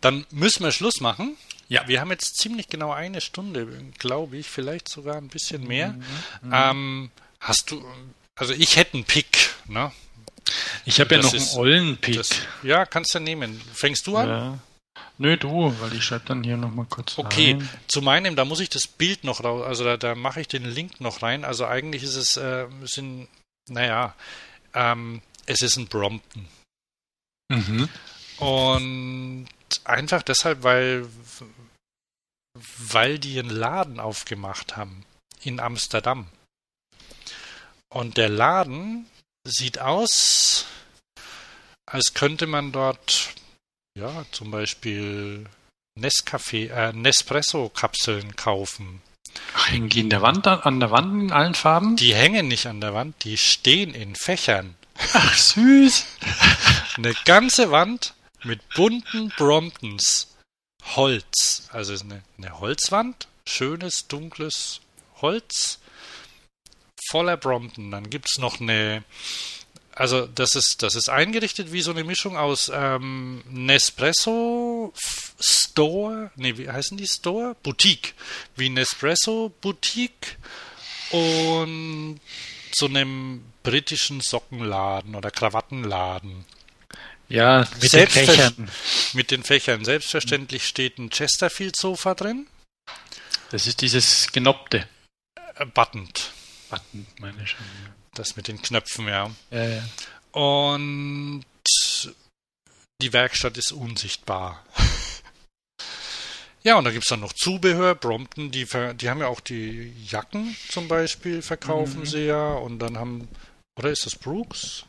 Dann müssen wir Schluss machen. Ja. Wir haben jetzt ziemlich genau eine Stunde, glaube ich, vielleicht sogar ein bisschen mehr. Mhm, mhm. ähm, hast du, also ich hätte einen Pick, ne? Ich habe ja noch ist, einen ollen Pick. Das, ja, kannst du nehmen. Fängst du an? Ja. Nö, du, weil ich schreibe dann hier nochmal kurz Okay, rein. zu meinem, da muss ich das Bild noch raus, also da, da mache ich den Link noch rein. Also eigentlich ist es, äh, sind, naja, ähm, es ist ein Brompton. Mhm. Und einfach deshalb, weil weil die einen Laden aufgemacht haben in Amsterdam. Und der Laden sieht aus, als könnte man dort ja zum Beispiel Nescafé, äh, Nespresso-Kapseln kaufen. Hängen die in der Wand an der Wand in allen Farben? Die hängen nicht an der Wand, die stehen in Fächern. Ach süß. Eine ganze Wand mit bunten Bromptons. Holz. Also eine, eine Holzwand, schönes, dunkles Holz, voller Brompton. Dann gibt es noch eine, also das ist, das ist eingerichtet wie so eine Mischung aus ähm, Nespresso Store, nee, wie heißen die Store? Boutique. Wie Nespresso Boutique und so einem britischen Sockenladen oder Krawattenladen. Ja, mit den Fächern. Mit den Fächern. Selbstverständlich steht ein Chesterfield-Sofa drin. Das ist dieses genoppte. Äh, buttend. Buttend, meine ich schon. Ja. Das mit den Knöpfen, ja. Ja, ja. Und die Werkstatt ist unsichtbar. ja, und da gibt es dann noch Zubehör. Brompton, die, die haben ja auch die Jacken zum Beispiel, verkaufen mhm. sie ja. Und dann haben, oder ist das Brooks?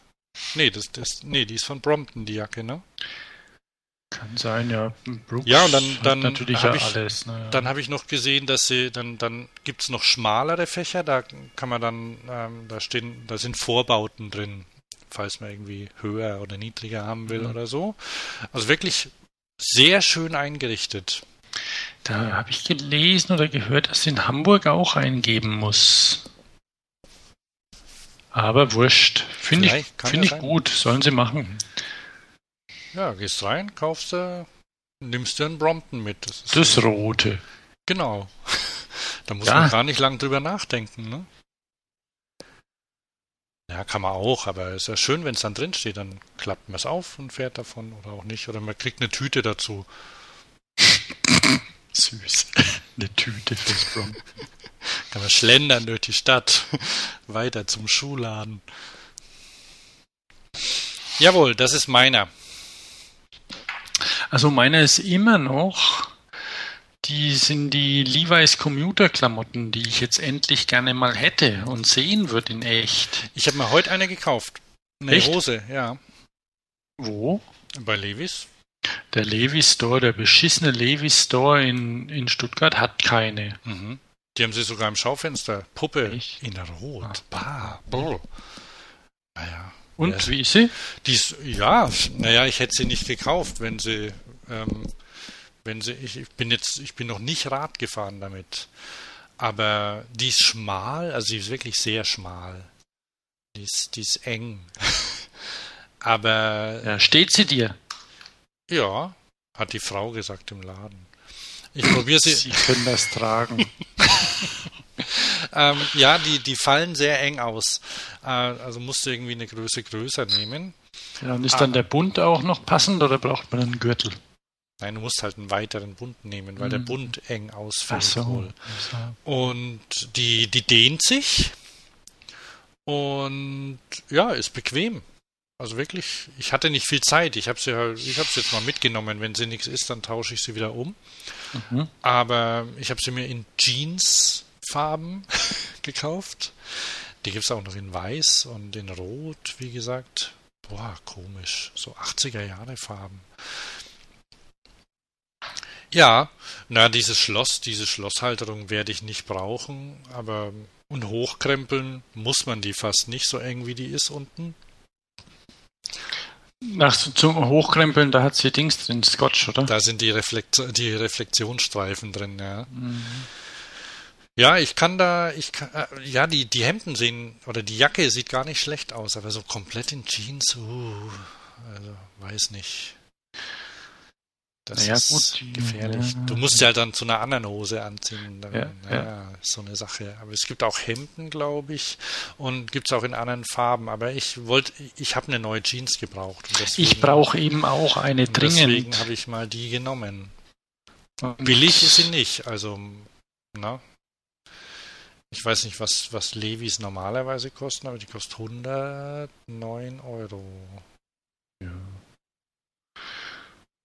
Nee, das, das, nee, die ist von Brompton, die Jacke, ne? Kann sein, ja. Brooks ja, und dann, dann natürlich ja ich, alles. Ne? Dann habe ich noch gesehen, dass sie, dann, dann gibt es noch schmalere Fächer, da kann man dann, ähm, da stehen, da sind Vorbauten drin, falls man irgendwie höher oder niedriger haben will mhm. oder so. Also wirklich sehr schön eingerichtet. Da habe ich gelesen oder gehört, dass in Hamburg auch eingeben muss. Aber wurscht. Finde ich, find ich gut. Sollen sie machen. Ja, gehst rein, kaufst du, nimmst du einen Brompton mit. Das, ist das so, rote. Genau. da muss ja. man gar nicht lang drüber nachdenken, ne? Ja, kann man auch, aber es ist ja schön, wenn es dann drin steht, dann klappt man es auf und fährt davon oder auch nicht. Oder man kriegt eine Tüte dazu. Süß. eine Tüte fürs Brompton. kann man schlendern durch die Stadt. Weiter zum Schuhladen. Jawohl, das ist meiner. Also meiner ist immer noch, die sind die Levi's Commuter Klamotten, die ich jetzt endlich gerne mal hätte und sehen würde in echt. Ich habe mir heute eine gekauft. Eine echt? Hose, ja. Wo? Bei Levi's. Der Levi's Store, der beschissene Levi's Store in, in Stuttgart hat keine. Mhm. Die haben sie sogar im Schaufenster. Puppe Echt? in Rot. Ah. Bah. Brr. Naja. Und ja. wie ist sie? Die ist, ja, naja, ich hätte sie nicht gekauft, wenn sie, ähm, wenn sie, ich, ich bin jetzt, ich bin noch nicht Rad gefahren damit. Aber die ist schmal, also sie ist wirklich sehr schmal. Die ist, die ist eng. Aber. Ja, steht sie dir? Ja, hat die Frau gesagt im Laden. Ich probiere sie. Sie können das tragen. ähm, ja, die, die fallen sehr eng aus. Äh, also musst du irgendwie eine Größe größer nehmen. Ja, und ist dann der Bund auch noch passend oder braucht man einen Gürtel? Nein, du musst halt einen weiteren Bund nehmen, weil hm. der Bund eng ausfällt. Ach so. Und die, die dehnt sich und ja, ist bequem. Also wirklich, ich hatte nicht viel Zeit. Ich habe sie ich habe sie jetzt mal mitgenommen. Wenn sie nichts ist, dann tausche ich sie wieder um. Mhm. Aber ich habe sie mir in Jeans-Farben gekauft. Die gibt es auch noch in Weiß und in Rot, wie gesagt. Boah, komisch. So 80er Jahre Farben. Ja, na, dieses Schloss, diese Schlosshalterung werde ich nicht brauchen, aber und hochkrempeln muss man die fast nicht so eng wie die ist unten. Nach zum Hochkrempeln, da hat sie Dings drin, Scotch, oder? Da sind die, Reflekt die Reflexionsstreifen drin, ja. Mhm. Ja, ich kann da, ich kann, äh, ja, die, die Hemden sehen, oder die Jacke sieht gar nicht schlecht aus, aber so komplett in Jeans, uh, also, weiß nicht. Das naja, ist gut, gefährlich. Ja. Du musst ja halt dann zu einer anderen Hose anziehen. Dann, ja, ja. so eine Sache. Aber es gibt auch Hemden, glaube ich, und gibt es auch in anderen Farben. Aber ich wollte, ich habe eine neue Jeans gebraucht. Deswegen, ich brauche eben auch eine dringend. Deswegen habe ich mal die genommen. Billig ist sie nicht. Also, na. Ich weiß nicht, was, was Levis normalerweise kosten, aber die kostet 109 Euro. Ja.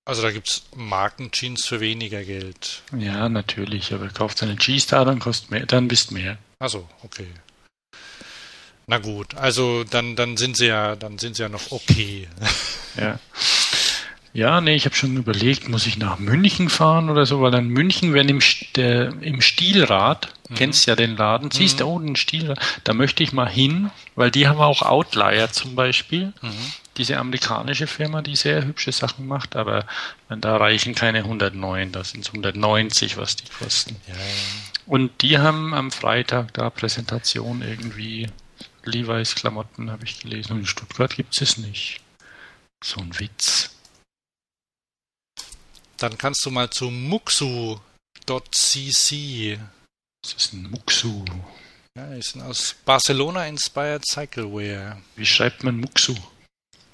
Also da gibt es Markenjeans für weniger Geld. Ja, natürlich, aber kauft eine G-Star, dann kostet mehr, dann bist mehr. Achso, okay. Na gut, also dann, dann sind sie ja, dann sind sie ja noch okay. Ja. Ja, nee, ich habe schon überlegt, muss ich nach München fahren oder so, weil dann München, wenn im, der, im Stilrad, mhm. kennst ja den Laden, siehst du, mhm. oh, den Stilrad, da möchte ich mal hin, weil die haben auch Outlier zum Beispiel. Mhm. Diese amerikanische Firma, die sehr hübsche Sachen macht, aber da reichen keine 109, da sind es 190, was die kosten. Ja, ja. Und die haben am Freitag da Präsentation irgendwie Levi's Klamotten, habe ich gelesen. Und in Stuttgart gibt es nicht. So ein Witz. Dann kannst du mal zu muxu.cc. Was ist ein Muxu? Ja, die sind aus Barcelona Inspired Cyclewear. Wie schreibt man Muxu?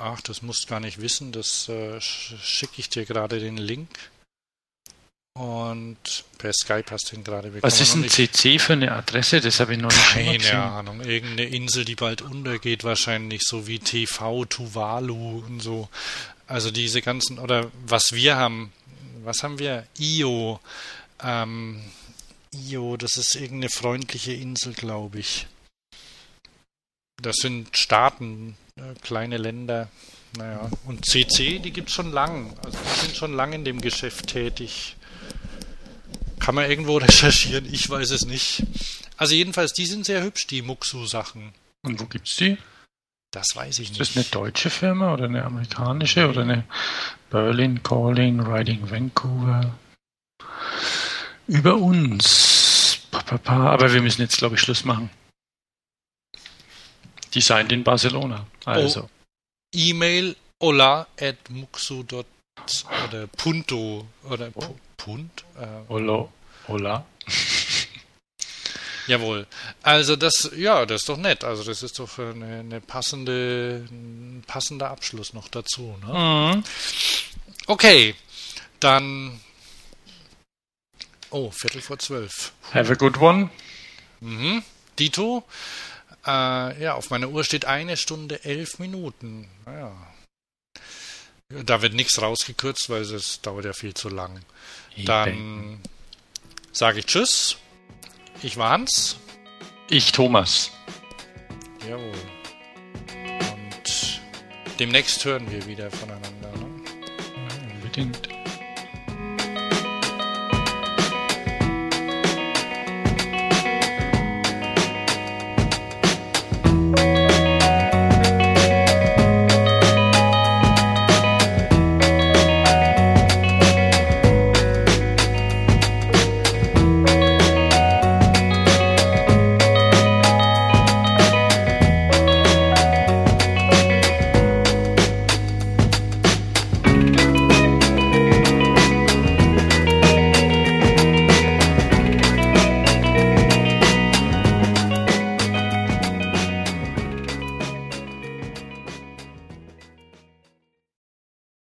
Ach, das musst du gar nicht wissen. Das äh, schicke ich dir gerade den Link. Und per Skype hast du ihn gerade bekommen. Was ist ein CC für eine Adresse? Das habe ich noch nicht Keine Ahnung. Irgendeine Insel, die bald untergeht, wahrscheinlich, so wie TV, Tuvalu und so. Also diese ganzen, oder was wir haben, was haben wir? Io. Ähm, Io, das ist irgendeine freundliche Insel, glaube ich. Das sind Staaten, kleine Länder. naja. Und CC, die gibt es schon lang. Also die sind schon lange in dem Geschäft tätig. Kann man irgendwo recherchieren, ich weiß es nicht. Also jedenfalls, die sind sehr hübsch, die Muxu-Sachen. Und wo gibt's die? Das weiß ich Ist nicht. das eine deutsche Firma oder eine amerikanische oder eine Berlin Calling, Riding Vancouver? Über uns. Aber wir müssen jetzt, glaube ich, Schluss machen. Seid in Barcelona. Also. E-Mail hola at muxu. oder punto oder pu punt. Äh, Hola. Hola. Jawohl. Also das, ja, das ist doch nett. Also das ist doch eine, eine passende, ein passender Abschluss noch dazu. Ne? Mhm. Okay, dann. Oh, Viertel vor zwölf. Have a good one. Mhm. Dito. Äh, ja, auf meiner Uhr steht eine Stunde elf Minuten. Naja. Da wird nichts rausgekürzt, weil es dauert ja viel zu lang. Dann sage ich Tschüss. Ich war Hans. Ich, Thomas. Jawohl. Und demnächst hören wir wieder voneinander. Ne? Unbedingt.